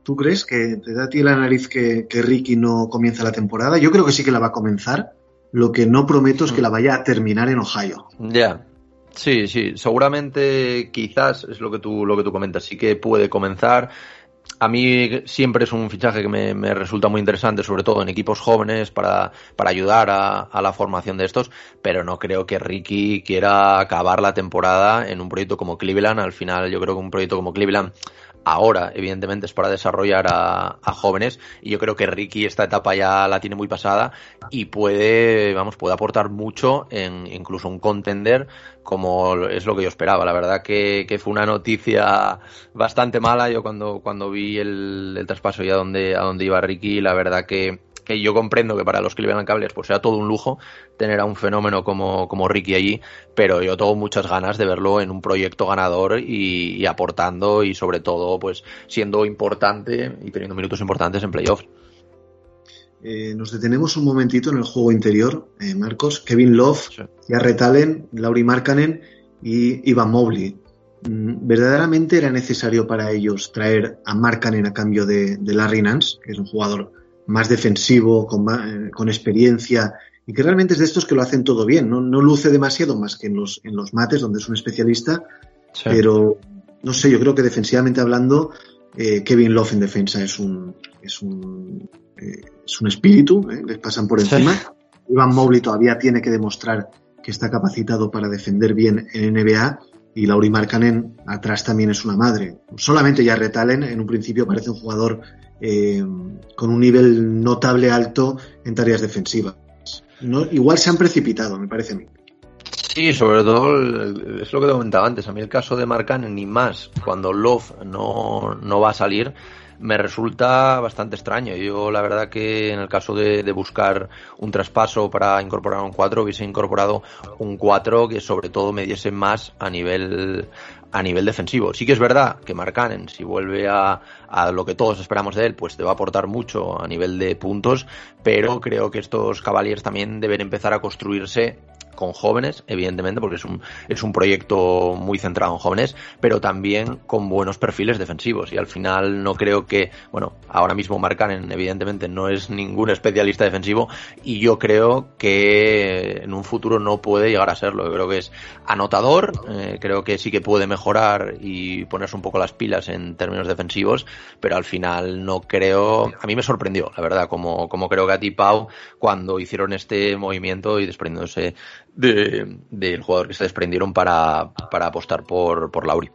¿Tú crees que te da a ti la nariz que, que Ricky no comienza la temporada? Yo creo que sí que la va a comenzar. Lo que no prometo es que la vaya a terminar en Ohio. Ya. Sí, sí, seguramente quizás es lo que tú lo que tú comentas, sí que puede comenzar. A mí siempre es un fichaje que me, resulta muy interesante, sobre todo en equipos jóvenes, para, para ayudar a, a, la formación de estos, pero no creo que Ricky quiera acabar la temporada en un proyecto como Cleveland. Al final, yo creo que un proyecto como Cleveland ahora, evidentemente, es para desarrollar a, jóvenes y yo creo que Ricky esta etapa ya la tiene muy pasada y puede, vamos, puede aportar mucho en incluso un contender como es lo que yo esperaba. La verdad que, fue una noticia bastante mala. Yo cuando, cuando vi el, el traspaso y a dónde, a dónde iba Ricky, la verdad que que yo comprendo que para los Cleveland Cavaliers pues sea todo un lujo tener a un fenómeno como, como Ricky allí, pero yo tengo muchas ganas de verlo en un proyecto ganador y, aportando y sobre todo pues siendo importante y teniendo minutos importantes en playoffs. Eh, nos detenemos un momentito en el juego interior, eh, Marcos. Kevin Love, Jarrett Allen, Lauri Markkanen y Ivan Mobley. Mm, ¿Verdaderamente era necesario para ellos traer a Markkanen a cambio de, de Larry Nance, que es un jugador más defensivo, con, eh, con, experiencia y que realmente es de estos que lo hacen todo bien. No, no luce demasiado más que en los, en los mates, donde es un especialista, pero no sé, yo creo que defensivamente hablando, eh, Kevin Love en defensa es un, es un, eh, es un espíritu, les pasan por encima. Ivan Mobley todavía tiene que demostrar que está capacitado para defender bien en NBA y Lauri Markkanen atrás también es una madre. Solamente ya Retalen en un principio parece un jugador eh, con un nivel notable alto en tareas defensivas. Igual se han precipitado, me parece a mí. Sí, sobre todo es lo que te comentaba antes. A mí el caso de Marcan, ni más, cuando Love no, no va a salir, me resulta bastante extraño. Yo la verdad que en el caso de, de, buscar un traspaso para incorporar un 4 hubiese incorporado un 4 que sobre todo me diese más a nivel a nivel defensivo. Sí que es verdad que Marcanen, si vuelve a, a, lo que todos esperamos de él, pues te va a aportar mucho a nivel de puntos, pero creo que estos Cavaliers también deben empezar a construirse con jóvenes, evidentemente, porque es un, es un proyecto muy centrado en jóvenes, pero también con buenos perfiles defensivos. Y al final no creo que, bueno, ahora mismo Marcanen, evidentemente, no es ningún especialista defensivo, y yo creo que en un futuro no puede llegar a serlo. Yo creo que es anotador, eh, creo que sí que puede mejorar y ponerse un poco las pilas en términos defensivos, pero al final no creo, a mí me sorprendió, la verdad, como, como creo que a ti, Pau, cuando hicieron este movimiento y desprendiéndose del jugador que se desprendieron para, apostar por, por Lauri.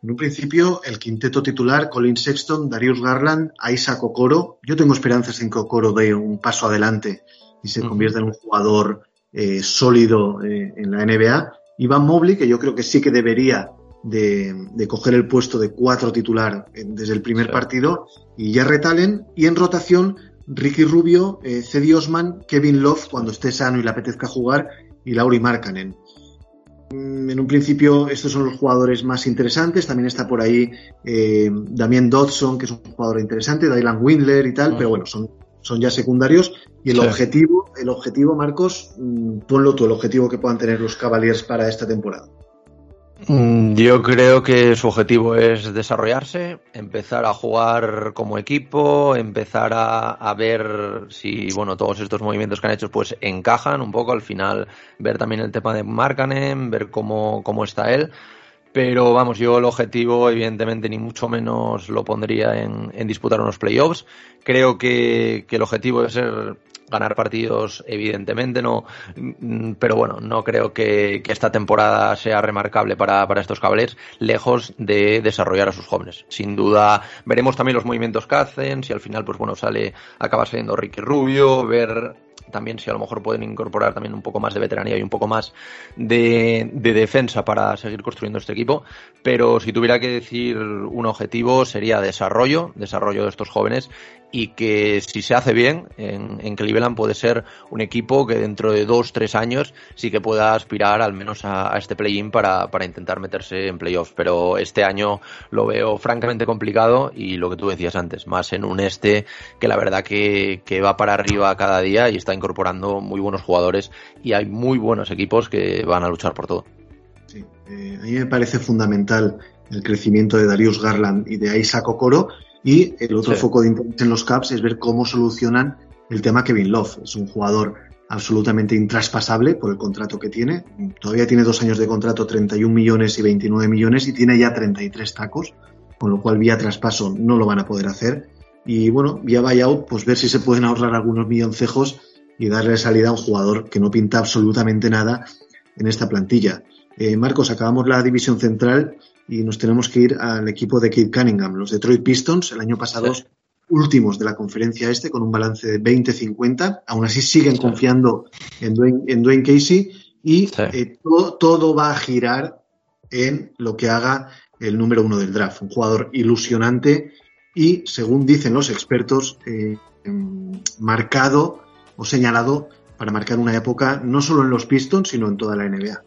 En un principio, el quinteto titular, Colin Sexton, Darius Garland, Isaac Okoro. Yo tengo esperanzas en que Okoro dé un paso adelante y se convierta en un jugador eh, sólido eh, en la NBA. Iván Mobley, que yo creo que sí que debería de, de coger el puesto de cuatro titular desde el primer Sí. partido, y Jarrett Allen, y en rotación, Ricky Rubio, eh, Cedi Osman, Kevin Love cuando esté sano y le apetezca jugar, y Lauri Markkanen. Mm, En un principio, estos son los jugadores más interesantes. También está por ahí eh, Damien Dodson, que es un jugador interesante, Dylan Windler y tal, Mm. pero bueno, son, son ya secundarios. Y el Sí. objetivo, el objetivo, Marcos, mm, ponlo tú, el objetivo que puedan tener los Cavaliers para esta temporada. Mm, Yo creo que su objetivo es desarrollarse, empezar a jugar como equipo, empezar a, a ver si, bueno, todos estos movimientos que han hecho pues encajan un poco al final, ver también el tema de Markkanen, ver cómo, cómo está él. Pero vamos, yo el objetivo, evidentemente, ni mucho menos lo pondría en, disputar unos playoffs. Creo que el objetivo es ser ganar partidos, evidentemente, no. mm, Pero bueno, no creo que, esta temporada sea remarcable para, para estos Cavaliers, lejos de desarrollar a sus jóvenes. Sin duda, veremos también los movimientos que hacen, si al final, pues bueno, sale, acaba saliendo Ricky Rubio, ver también si a lo mejor pueden incorporar también un poco más de veteranía y un poco más de defensa para seguir construyendo este equipo. Pero si tuviera que decir un objetivo sería desarrollo, desarrollo de estos jóvenes y que si se hace bien en, Cleveland puede ser un equipo que dentro de dos, tres años sí que pueda aspirar al menos a, a este play-in para, para intentar meterse en playoffs. Pero este año lo veo francamente complicado y lo que tú decías antes, más en un este que la verdad que, que va para arriba cada día y está incorporando muy buenos jugadores y hay muy buenos equipos que van a luchar por todo. Sí, eh, a mí me parece fundamental el crecimiento de Darius Garland y de Isaac Okoro. Y el otro Sí. foco de interés en los Caps es ver cómo solucionan el tema Kevin Love. Es un jugador absolutamente intraspasable por el contrato que tiene. Todavía tiene dos años de contrato, 31 millones y 29 millones, y tiene ya 33 tacos, con lo cual vía traspaso no lo van a poder hacer. Y bueno, vía buyout, pues ver si se pueden ahorrar algunos milloncejos y darle salida a un jugador que no pinta absolutamente nada en esta plantilla. Eh, Marcos, acabamos la división central y nos tenemos que ir al equipo de Kate Cunningham, los Detroit Pistons, el año pasado Sí. últimos de la conferencia este, con un balance de 20-50. Aún así siguen Sí. confiando en Dwayne, en Dwayne Casey y Sí. eh, todo, todo va a girar en lo que haga el número uno del draft. Un jugador ilusionante y, según dicen los expertos, eh, em, marcado o señalado para marcar una época no solo en los Pistons, sino en toda la NBA.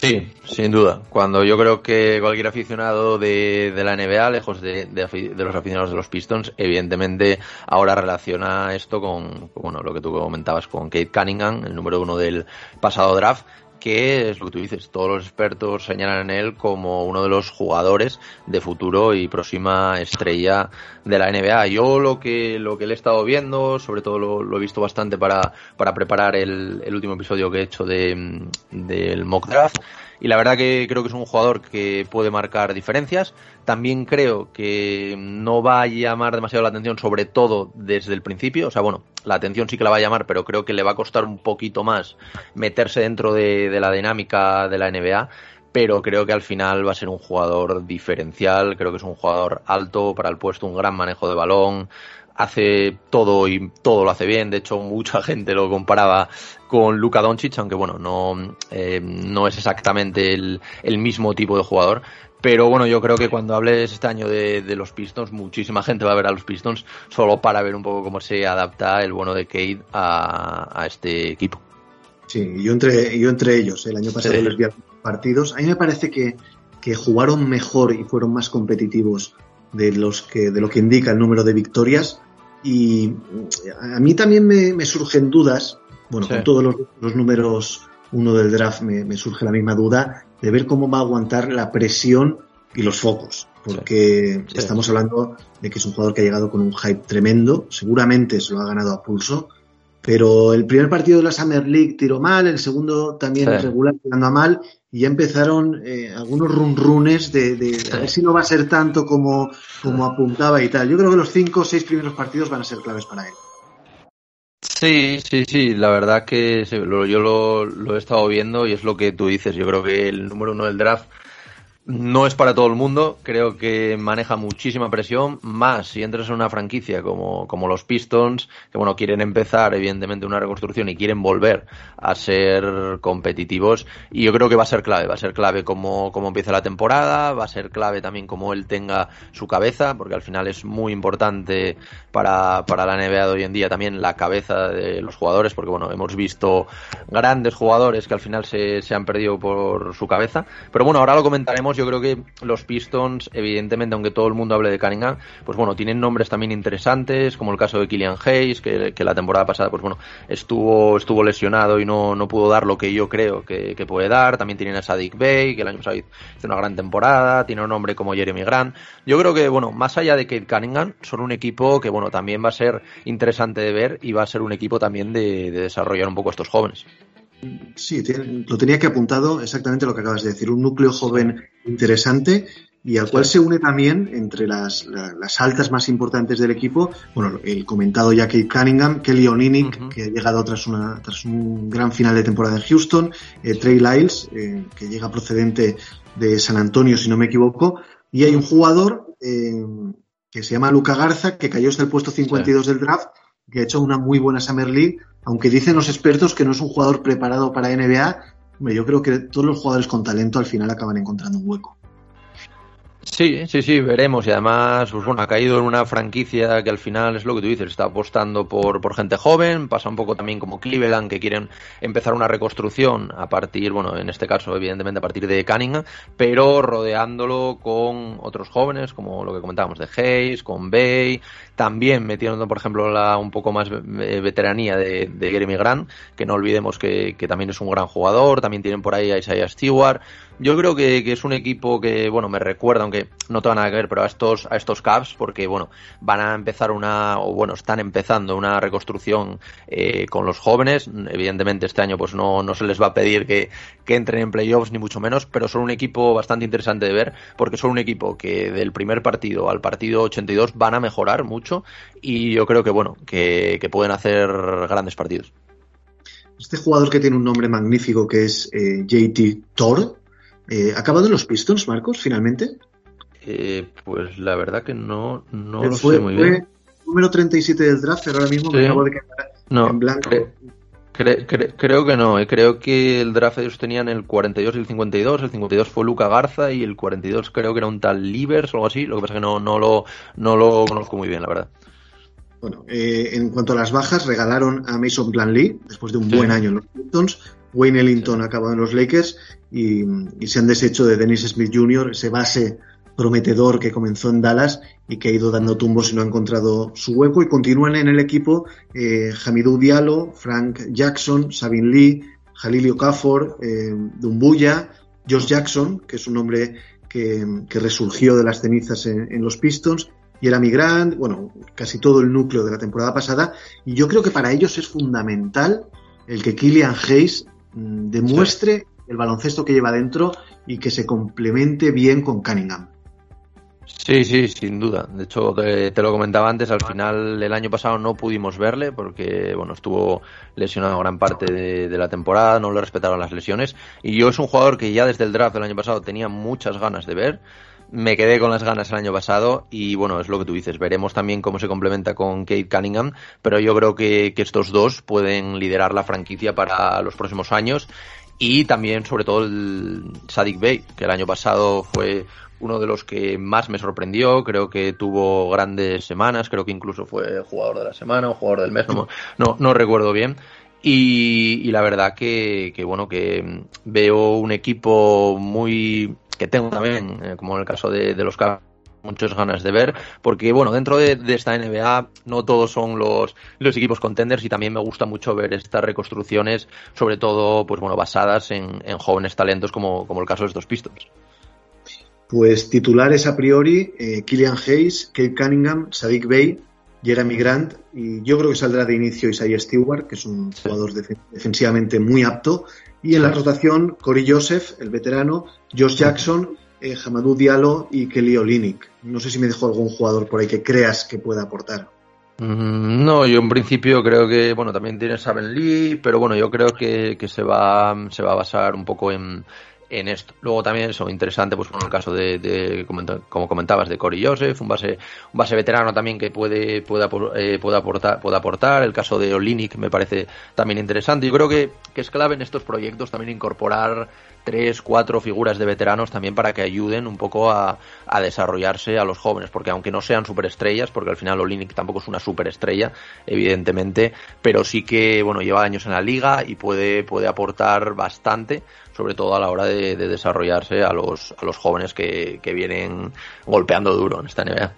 Sí, sin duda. Cuando yo creo que cualquier aficionado de, de la NBA, lejos de, de los aficionados de los Pistons, evidentemente ahora relaciona esto con, con, bueno, lo que tú comentabas con Kate Cunningham, el número uno del pasado draft, que es lo que tú dices, todos los expertos señalan en él como uno de los jugadores de futuro y próxima estrella de la NBA. Yo lo que, lo que le he estado viendo, sobre todo lo, lo he visto bastante para, para preparar el, el último episodio que he hecho de, del mock draft, y la verdad que creo que es un jugador que puede marcar diferencias. También creo que no va a llamar demasiado la atención, sobre todo desde el principio. O sea, bueno, la atención sí que la va a llamar, pero creo que le va a costar un poquito más meterse dentro de, de la dinámica de la NBA. Pero creo que al final va a ser un jugador diferencial. Creo que es un jugador alto para el puesto, un gran manejo de balón hace todo y todo lo hace bien. De hecho, mucha gente lo comparaba con Luka Doncic, aunque bueno, no, eh, no es exactamente el, el, mismo tipo de jugador. Pero bueno, yo creo que cuando hables este año de, de, los Pistons, muchísima gente va a ver a los Pistons solo para ver un poco cómo se adapta el bueno de Cade a, a este equipo. Sí, yo entre, yo entre ellos, el año pasado sí. les vi partidos. A mí me parece que, que jugaron mejor y fueron más competitivos de los que de lo que indica el número de victorias y a mí también me, me surgen dudas bueno sí. con todos los, los, números uno del draft me, me, surge la misma duda de ver cómo va a aguantar la presión y los focos porque sí. estamos hablando de que es un jugador que ha llegado con un hype tremendo seguramente se lo ha ganado a pulso pero el primer partido de la Summer League tiró mal, el segundo también sí. regular tirando a mal, y ya empezaron eh, algunos run runes de, de sí. a ver si no va a ser tanto como, como apuntaba y tal. Yo creo que los cinco o seis primeros partidos van a ser claves para él. Sí, sí, sí, la verdad que yo lo, lo, he estado viendo y es lo que tú dices. Yo creo que el número uno del draft no es para todo el mundo, creo que maneja muchísima presión, más si entras en una franquicia como, como los Pistons, que bueno, quieren empezar evidentemente una reconstrucción y quieren volver a ser competitivos, y yo creo que va a ser clave, va a ser clave cómo, cómo empieza la temporada, va a ser clave también cómo él tenga su cabeza, porque al final es muy importante para, para la NBA de hoy en día también la cabeza de los jugadores, porque bueno, hemos visto grandes jugadores que al final se, se han perdido por su cabeza, pero bueno, ahora lo comentaremos yo creo que los Pistons, evidentemente, aunque todo el mundo hable de Cunningham, pues bueno, tienen nombres también interesantes, como el caso de Killian Hayes, que, la temporada pasada, pues bueno, estuvo, estuvo lesionado y no, no pudo dar lo que yo creo que, puede dar. También tienen a Sadik Bey, que el año pasado hizo una gran temporada, tiene un nombre como Jeremy Grant. Yo creo que, bueno, más allá de que Cunningham, son un equipo que, bueno, también va a ser interesante de ver y va a ser un equipo también de desarrollar un poco estos jóvenes. Sí, lo tenía que apuntado exactamente lo que acabas de decir. Un núcleo joven interesante y al cual se une también entre las, las, altas más importantes del equipo, bueno, el comentado ya Kate Cunningham, Kelly Olynyk, que ha llegado tras, una, tras un gran final de temporada en Houston, eh, Trey Lyles, eh, que llega procedente de San Antonio, si no me equivoco, y hay un jugador eh, que se llama Luca Garza, que cayó hasta el puesto 52 del draft, que ha hecho una muy buena Summer League, aunque dicen los expertos que no es un jugador preparado para NBA, yo creo que todos los jugadores con talento al final acaban encontrando un hueco. Sí, sí, sí, veremos. Y además, pues bueno, ha caído en una franquicia que al final es lo que tú dices, está apostando por, por gente joven, pasa un poco también como Cleveland, que quieren empezar una reconstrucción a partir, bueno, en este caso, evidentemente, a partir de Cunningham, pero rodeándolo con otros jóvenes, como lo que comentábamos de Hayes, con Bay, también metiendo, por ejemplo, la un poco más veteranía de, Jeremy Grant, que no olvidemos que, que, también es un gran jugador, también tienen por ahí a Isaiah Stewart. Yo creo que, que, es un equipo que, bueno, me recuerda, aunque no tenga nada que ver, pero a estos, a estos Cavs, porque, bueno, van a empezar una, o bueno, están empezando una reconstrucción eh, con los jóvenes. Evidentemente este año pues no, no se les va a pedir que, que entren en playoffs, ni mucho menos, pero son un equipo bastante interesante de ver, porque son un equipo que del primer partido al partido 82 van a mejorar mucho y yo creo que bueno, que, pueden hacer grandes partidos. Este jugador que tiene un nombre magnífico que es eh, JT Thor, eh, ¿ha acabado en los Pistons, Marcos, finalmente? Eh, pues la verdad que no, no lo sé muy bien. número 37 del draft, pero ahora mismo me acabo de quedar en blanco creo que no, eh. creo que el draft ellos tenían el 42 y el 52, el 52 fue Luca Garza y el 42 creo que era un tal Livers o algo así, lo que pasa es que no, no, lo, no lo conozco muy bien, la verdad. Bueno, eh, en cuanto a las bajas, regalaron a Mason Lee después de un buen año en los Pistons. Wayne Ellington ha acabado en los Lakers y, y, se han deshecho de Dennis Smith Jr., ese base prometedor que comenzó en Dallas y que ha ido dando tumbos y no ha encontrado su hueco. Y continúan en el equipo eh, Hamidou Diallo, Frank Jackson, Sabin Lee, Jalili Okafor, eh, Dumbuya, Josh Jackson, que es un hombre que, resurgió de las cenizas en, los Pistons, y era migrant, bueno, casi todo el núcleo de la temporada pasada. Y yo creo que para ellos es fundamental el que Killian Hayes mm, demuestre el baloncesto que lleva dentro y que se complemente bien con Cunningham. Sí, sí, sin duda. De hecho, te, lo comentaba antes, al final el año pasado no pudimos verle porque, bueno, estuvo lesionado gran parte de, la temporada, no le respetaron las lesiones. Y yo es un jugador que ya desde el draft del año pasado tenía muchas ganas de ver. Me quedé con las ganas el año pasado y, bueno, es lo que tú dices. Veremos también cómo se complementa con Kate Cunningham, pero yo creo que, que estos dos pueden liderar la franquicia para los próximos años y también sobre todo el Sadik Bey, que el año pasado fue uno de los que más me sorprendió, creo que tuvo grandes semanas, creo que incluso fue jugador de la semana o jugador del mes, no, no, recuerdo bien. Y, la verdad que, bueno, que veo un equipo muy que tengo también, eh, como en el caso de, los que muchas ganas de ver, porque bueno, dentro de, esta NBA no todos son los, los equipos contenders y también me gusta mucho ver estas reconstrucciones, sobre todo, pues bueno, basadas en, en jóvenes talentos como, como el caso de estos Pistons. Pues titulares a priori, eh, Killian Hayes, Kate Cunningham, Sadik Bey, Jeremy Grant y yo creo que saldrá de inicio Isaiah Stewart, que es un jugador defensivamente muy apto. Y en la rotación, Corey Joseph, el veterano, Josh Jackson, eh, Hamadou Diallo y Kelly Olynyk. No sé si me dejó algún jugador por ahí que creas que pueda aportar. Mm, no, yo en principio creo que, bueno, también tiene Saben Lee, pero bueno, yo creo que, que se, va, se va a basar un poco en, en esto. Luego también eso, interesante, pues bueno, el caso de, como comentabas, de Cory Joseph, un base, un base veterano también que puede, puede, eh, aportar, puede aportar. El caso de Olinik me parece también interesante. Yo creo que, que es clave en estos proyectos también incorporar tres, cuatro figuras de veteranos también para que ayuden un poco a, a, desarrollarse a los jóvenes, porque aunque no sean superestrellas, porque al final Olinik tampoco es una superestrella, evidentemente, pero sí que, bueno, lleva años en la liga y puede, puede aportar bastante, sobre todo a la hora de, de desarrollarse a los, a los jóvenes que, que vienen golpeando duro en esta NBA.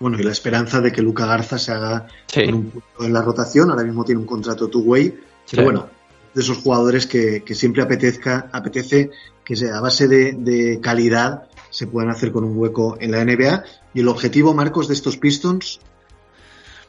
Bueno, y la esperanza de que Luca Garza se haga sí. un punto en la rotación, ahora mismo tiene un contrato two-way, sí. pero bueno, de esos jugadores que, que, siempre apetezca, apetece que sea a base de, de, calidad se puedan hacer con un hueco en la NBA. Y el objetivo, Marcos, de estos Pistons.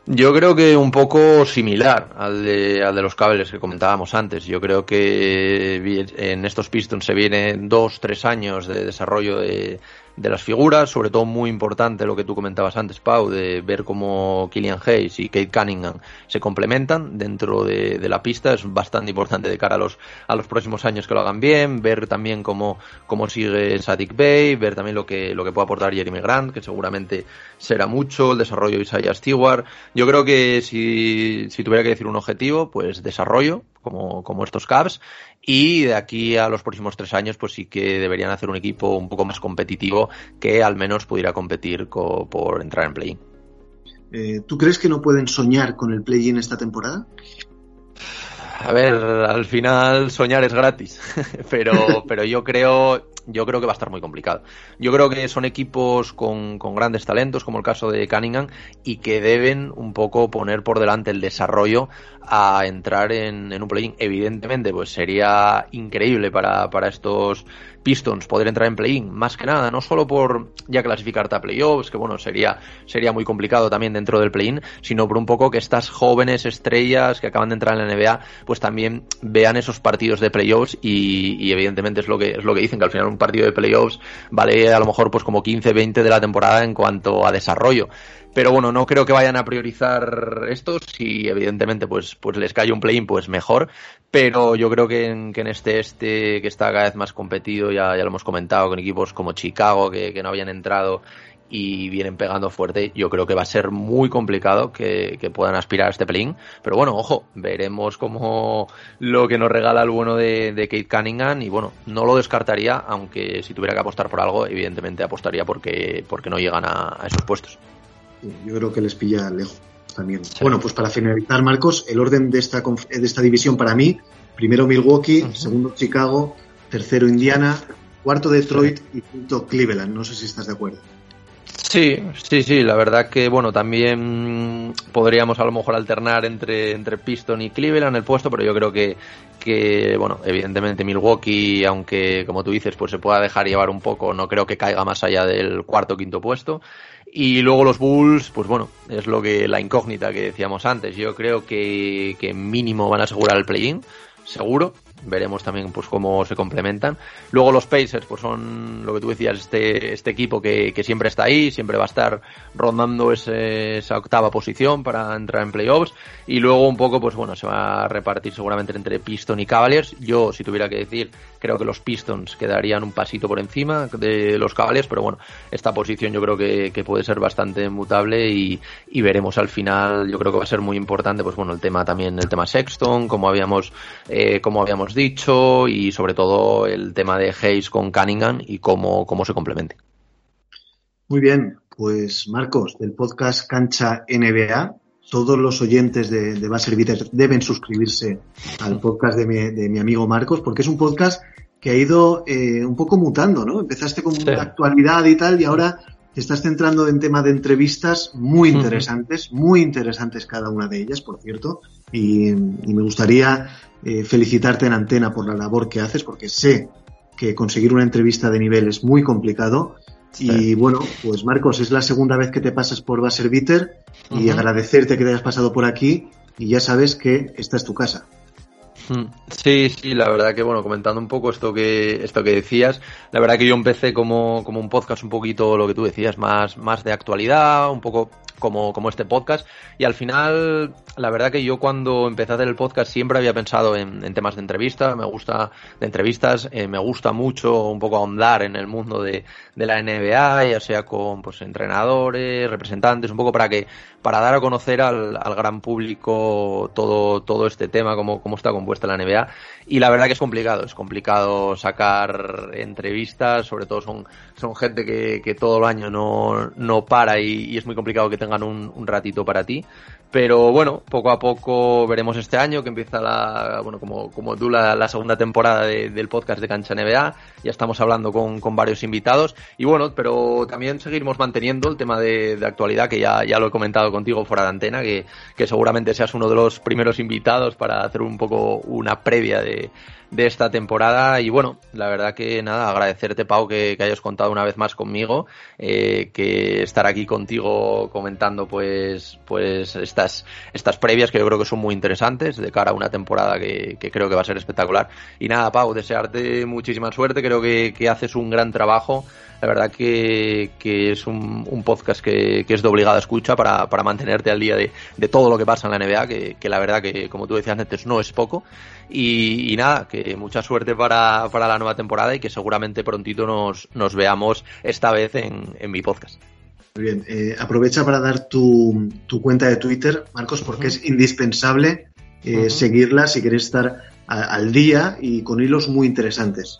Yo creo que un poco similar al de, al de los cables que comentábamos antes. Yo creo que en estos Pistons se vienen dos, tres años de desarrollo de, de las figuras, sobre todo muy importante lo que tú comentabas antes, Pau, de ver cómo Killian Hayes y Kate Cunningham se complementan dentro de, la pista, es bastante importante de cara a los, a los próximos años que lo hagan bien, ver también cómo, cómo sigue Sadik Bay, ver también lo que, lo que puede aportar Jeremy Grant, que seguramente será mucho, el desarrollo de Isaiah Stewart. Yo creo que si, si tuviera que decir un objetivo, pues desarrollo, como, como estos Cavs, y de aquí a los próximos tres años, pues sí que deberían hacer un equipo un poco más competitivo que al menos pudiera competir co por entrar en play-in. Eh, ¿Tú crees que no pueden soñar con el play-in esta temporada? A ver, al final soñar es gratis, pero, pero yo creo, yo creo que va a estar muy complicado. Yo creo que son equipos con, con, grandes talentos, como el caso de Cunningham, y que deben un poco poner por delante el desarrollo a entrar en, en un play-in. Evidentemente, pues sería increíble para, para estos Pistons poder entrar en play-in, más que nada, no solo por ya clasificarte a playoffs, que bueno, sería, sería muy complicado también dentro del play-in, sino por un poco que estas jóvenes estrellas que acaban de entrar en la NBA, pues también vean esos partidos de playoffs y, y evidentemente es lo que es lo que dicen, que al final un partido de playoffs vale a lo mejor pues como 15, 20 de la temporada en cuanto a desarrollo. Pero bueno, no creo que vayan a priorizar esto. Si evidentemente pues, pues les cae un play-in, pues mejor. Pero yo creo que en, que en este este, que está cada vez más competido, ya, ya lo hemos comentado, con equipos como Chicago, que, que no habían entrado y vienen pegando fuerte, yo creo que va a ser muy complicado que, que puedan aspirar a este play-in. Pero bueno, ojo, veremos cómo lo que nos regala el bueno de, de, Kate Cunningham y bueno, no lo descartaría, aunque si tuviera que apostar por algo, evidentemente apostaría porque, porque no llegan a, a esos puestos. Yo creo que les pilla lejos también. Sí. Bueno, pues para finalizar, Marcos, el orden de esta, de esta división para mí, primero Milwaukee, uh -huh. segundo Chicago, tercero Indiana, cuarto Detroit sí. y quinto Cleveland. No sé si estás de acuerdo. Sí, sí, sí, la verdad que bueno, también podríamos a lo mejor alternar entre, entre Piston y Cleveland el puesto, pero yo creo que, que, bueno, evidentemente Milwaukee, aunque como tú dices, pues se pueda dejar llevar un poco, no creo que caiga más allá del cuarto o quinto puesto. Y luego los Bulls, pues bueno, es lo que la incógnita que decíamos antes. Yo creo que, que mínimo van a asegurar el play-in, seguro veremos también pues cómo se complementan. Luego los Pacers, pues son lo que tú decías, este, este equipo que, que siempre está ahí, siempre va a estar rondando ese, esa octava posición para entrar en playoffs. Y luego un poco, pues bueno, se va a repartir seguramente entre Piston y Cavaliers. Yo, si tuviera que decir, creo que los Pistons quedarían un pasito por encima de los Cavaliers, pero bueno, esta posición yo creo que, que puede ser bastante mutable y, y, veremos al final, yo creo que va a ser muy importante, pues bueno, el tema también, el tema Sexton, como habíamos, eh, como habíamos dicho, y sobre todo el tema de Hayes con Cunningham y cómo, cómo se complemente. Muy bien, pues Marcos, del podcast Cancha NBA, todos los oyentes de, de Baser deben suscribirse al podcast de mi, de mi, amigo Marcos, porque es un podcast que ha ido eh, un poco mutando, ¿no? Empezaste con sí. actualidad y tal, y ahora te estás centrando en tema de entrevistas muy interesantes, uh -huh. muy interesantes cada una de ellas, por cierto, y, y me gustaría eh, felicitarte en antena por la labor que haces, porque sé que conseguir una entrevista de nivel es muy complicado. Sí. Y bueno, pues Marcos, es la segunda vez que te pasas por Baser Bitter uh -huh. y agradecerte que te hayas pasado por aquí y ya sabes que esta es tu casa. Sí, sí, la verdad que bueno, comentando un poco esto que esto que decías, la verdad que yo empecé como, como un podcast un poquito lo que tú decías, más, más de actualidad, un poco como, como este podcast. Y al final, la verdad que yo cuando empecé a hacer el podcast siempre había pensado en, temas de entrevistas, me gusta de entrevistas, eh, me gusta mucho un poco ahondar en el mundo de, de la NBA, ya sea con pues entrenadores, representantes, un poco para que para dar a conocer al, al gran público todo, todo este tema, cómo, cómo está compuesta la NBA. Y la verdad que es complicado, es complicado sacar entrevistas, sobre todo son, son gente que, todo el año no, no para y, es muy complicado que tengan un, ratito para ti. Pero bueno, poco a poco veremos este año que empieza la, bueno, como, como tú, la, segunda temporada del podcast de Cancha NBA. Ya estamos hablando con, con, varios invitados. Y bueno, pero también seguiremos manteniendo el tema de, de, actualidad, que ya, ya lo he comentado contigo fuera de antena, que, que seguramente seas uno de los primeros invitados para hacer un poco una previa de, de esta temporada. Y bueno, la verdad que nada, agradecerte, Pau, que, hayas contado una vez más conmigo, eh, que estar aquí contigo comentando pues, pues estas, estas previas que yo creo que son muy interesantes de cara a una temporada que, creo que va a ser espectacular. Y nada, Pau, desearte muchísima suerte, creo que, que haces un gran trabajo la verdad que, que es un, un podcast que, que, es de obligada escucha para, para mantenerte al día de, de, todo lo que pasa en la NBA, que, que, la verdad que, como tú decías antes, no es poco. Y, y nada, que mucha suerte para, para, la nueva temporada y que seguramente prontito nos, nos veamos esta vez en, en mi podcast. Muy bien, eh, aprovecha para dar tu, tu, cuenta de Twitter, Marcos, porque uh -huh. es indispensable eh, uh -huh. seguirla si quieres estar a, al día y con hilos muy interesantes.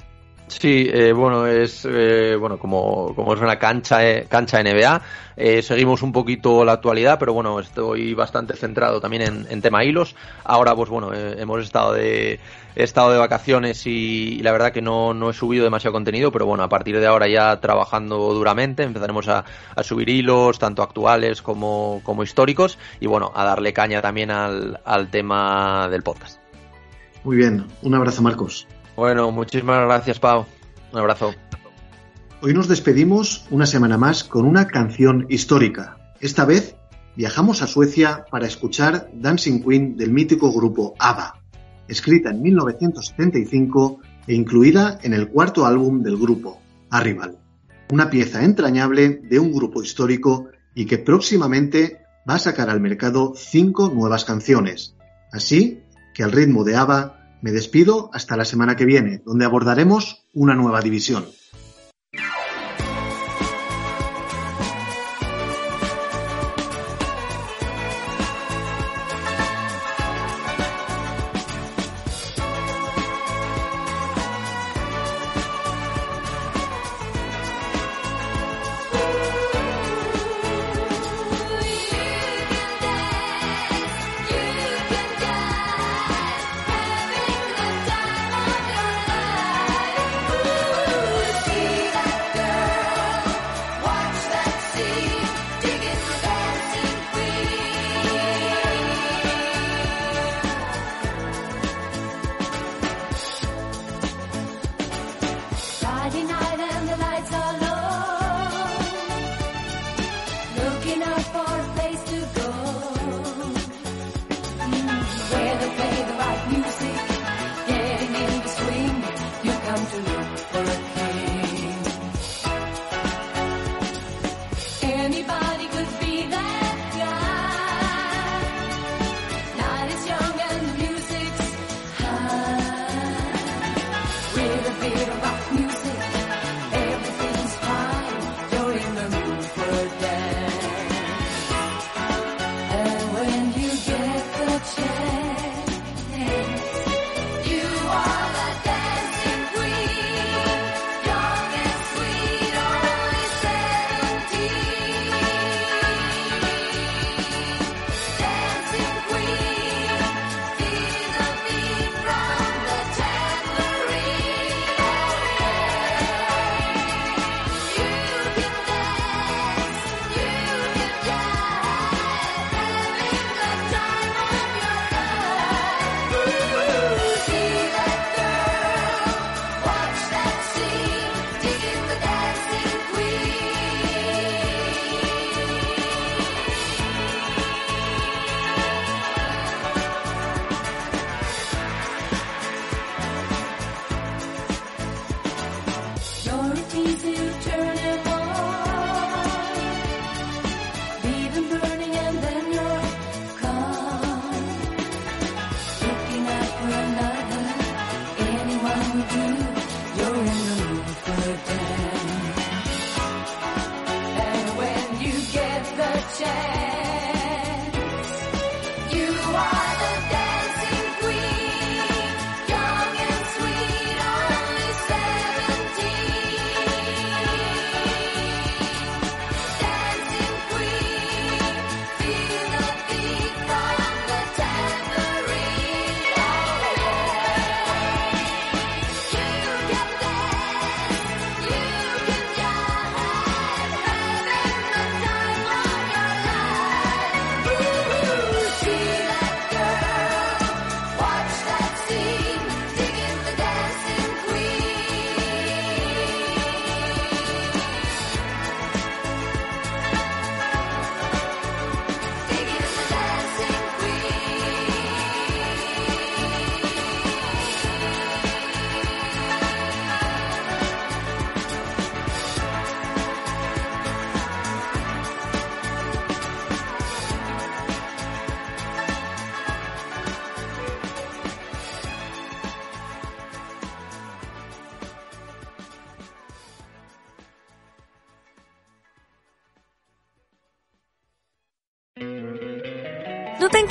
Sí, eh, bueno, es eh, bueno como, como es una cancha eh, cancha NBA. Eh, seguimos un poquito la actualidad, pero bueno, estoy bastante centrado también en, en tema hilos. Ahora, pues bueno, hemos estado de estado de vacaciones y, y, la verdad que no, no he subido demasiado contenido, pero bueno, a partir de ahora ya trabajando duramente, empezaremos a, a subir hilos, tanto actuales como, como históricos, y bueno, a darle caña también al, al tema del podcast. Muy bien, un abrazo Marcos. Bueno, muchísimas gracias, Pau. Un abrazo. Hoy nos despedimos una semana más con una canción histórica. Esta vez viajamos a Suecia para escuchar Dancing Queen del mítico grupo ABBA, escrita en 1975 e incluida en el cuarto álbum del grupo, Arrival. Una pieza entrañable de un grupo histórico y que próximamente va a sacar al mercado cinco nuevas canciones. Así que al ritmo de ABBA me despido hasta la semana que viene, donde abordaremos una nueva división.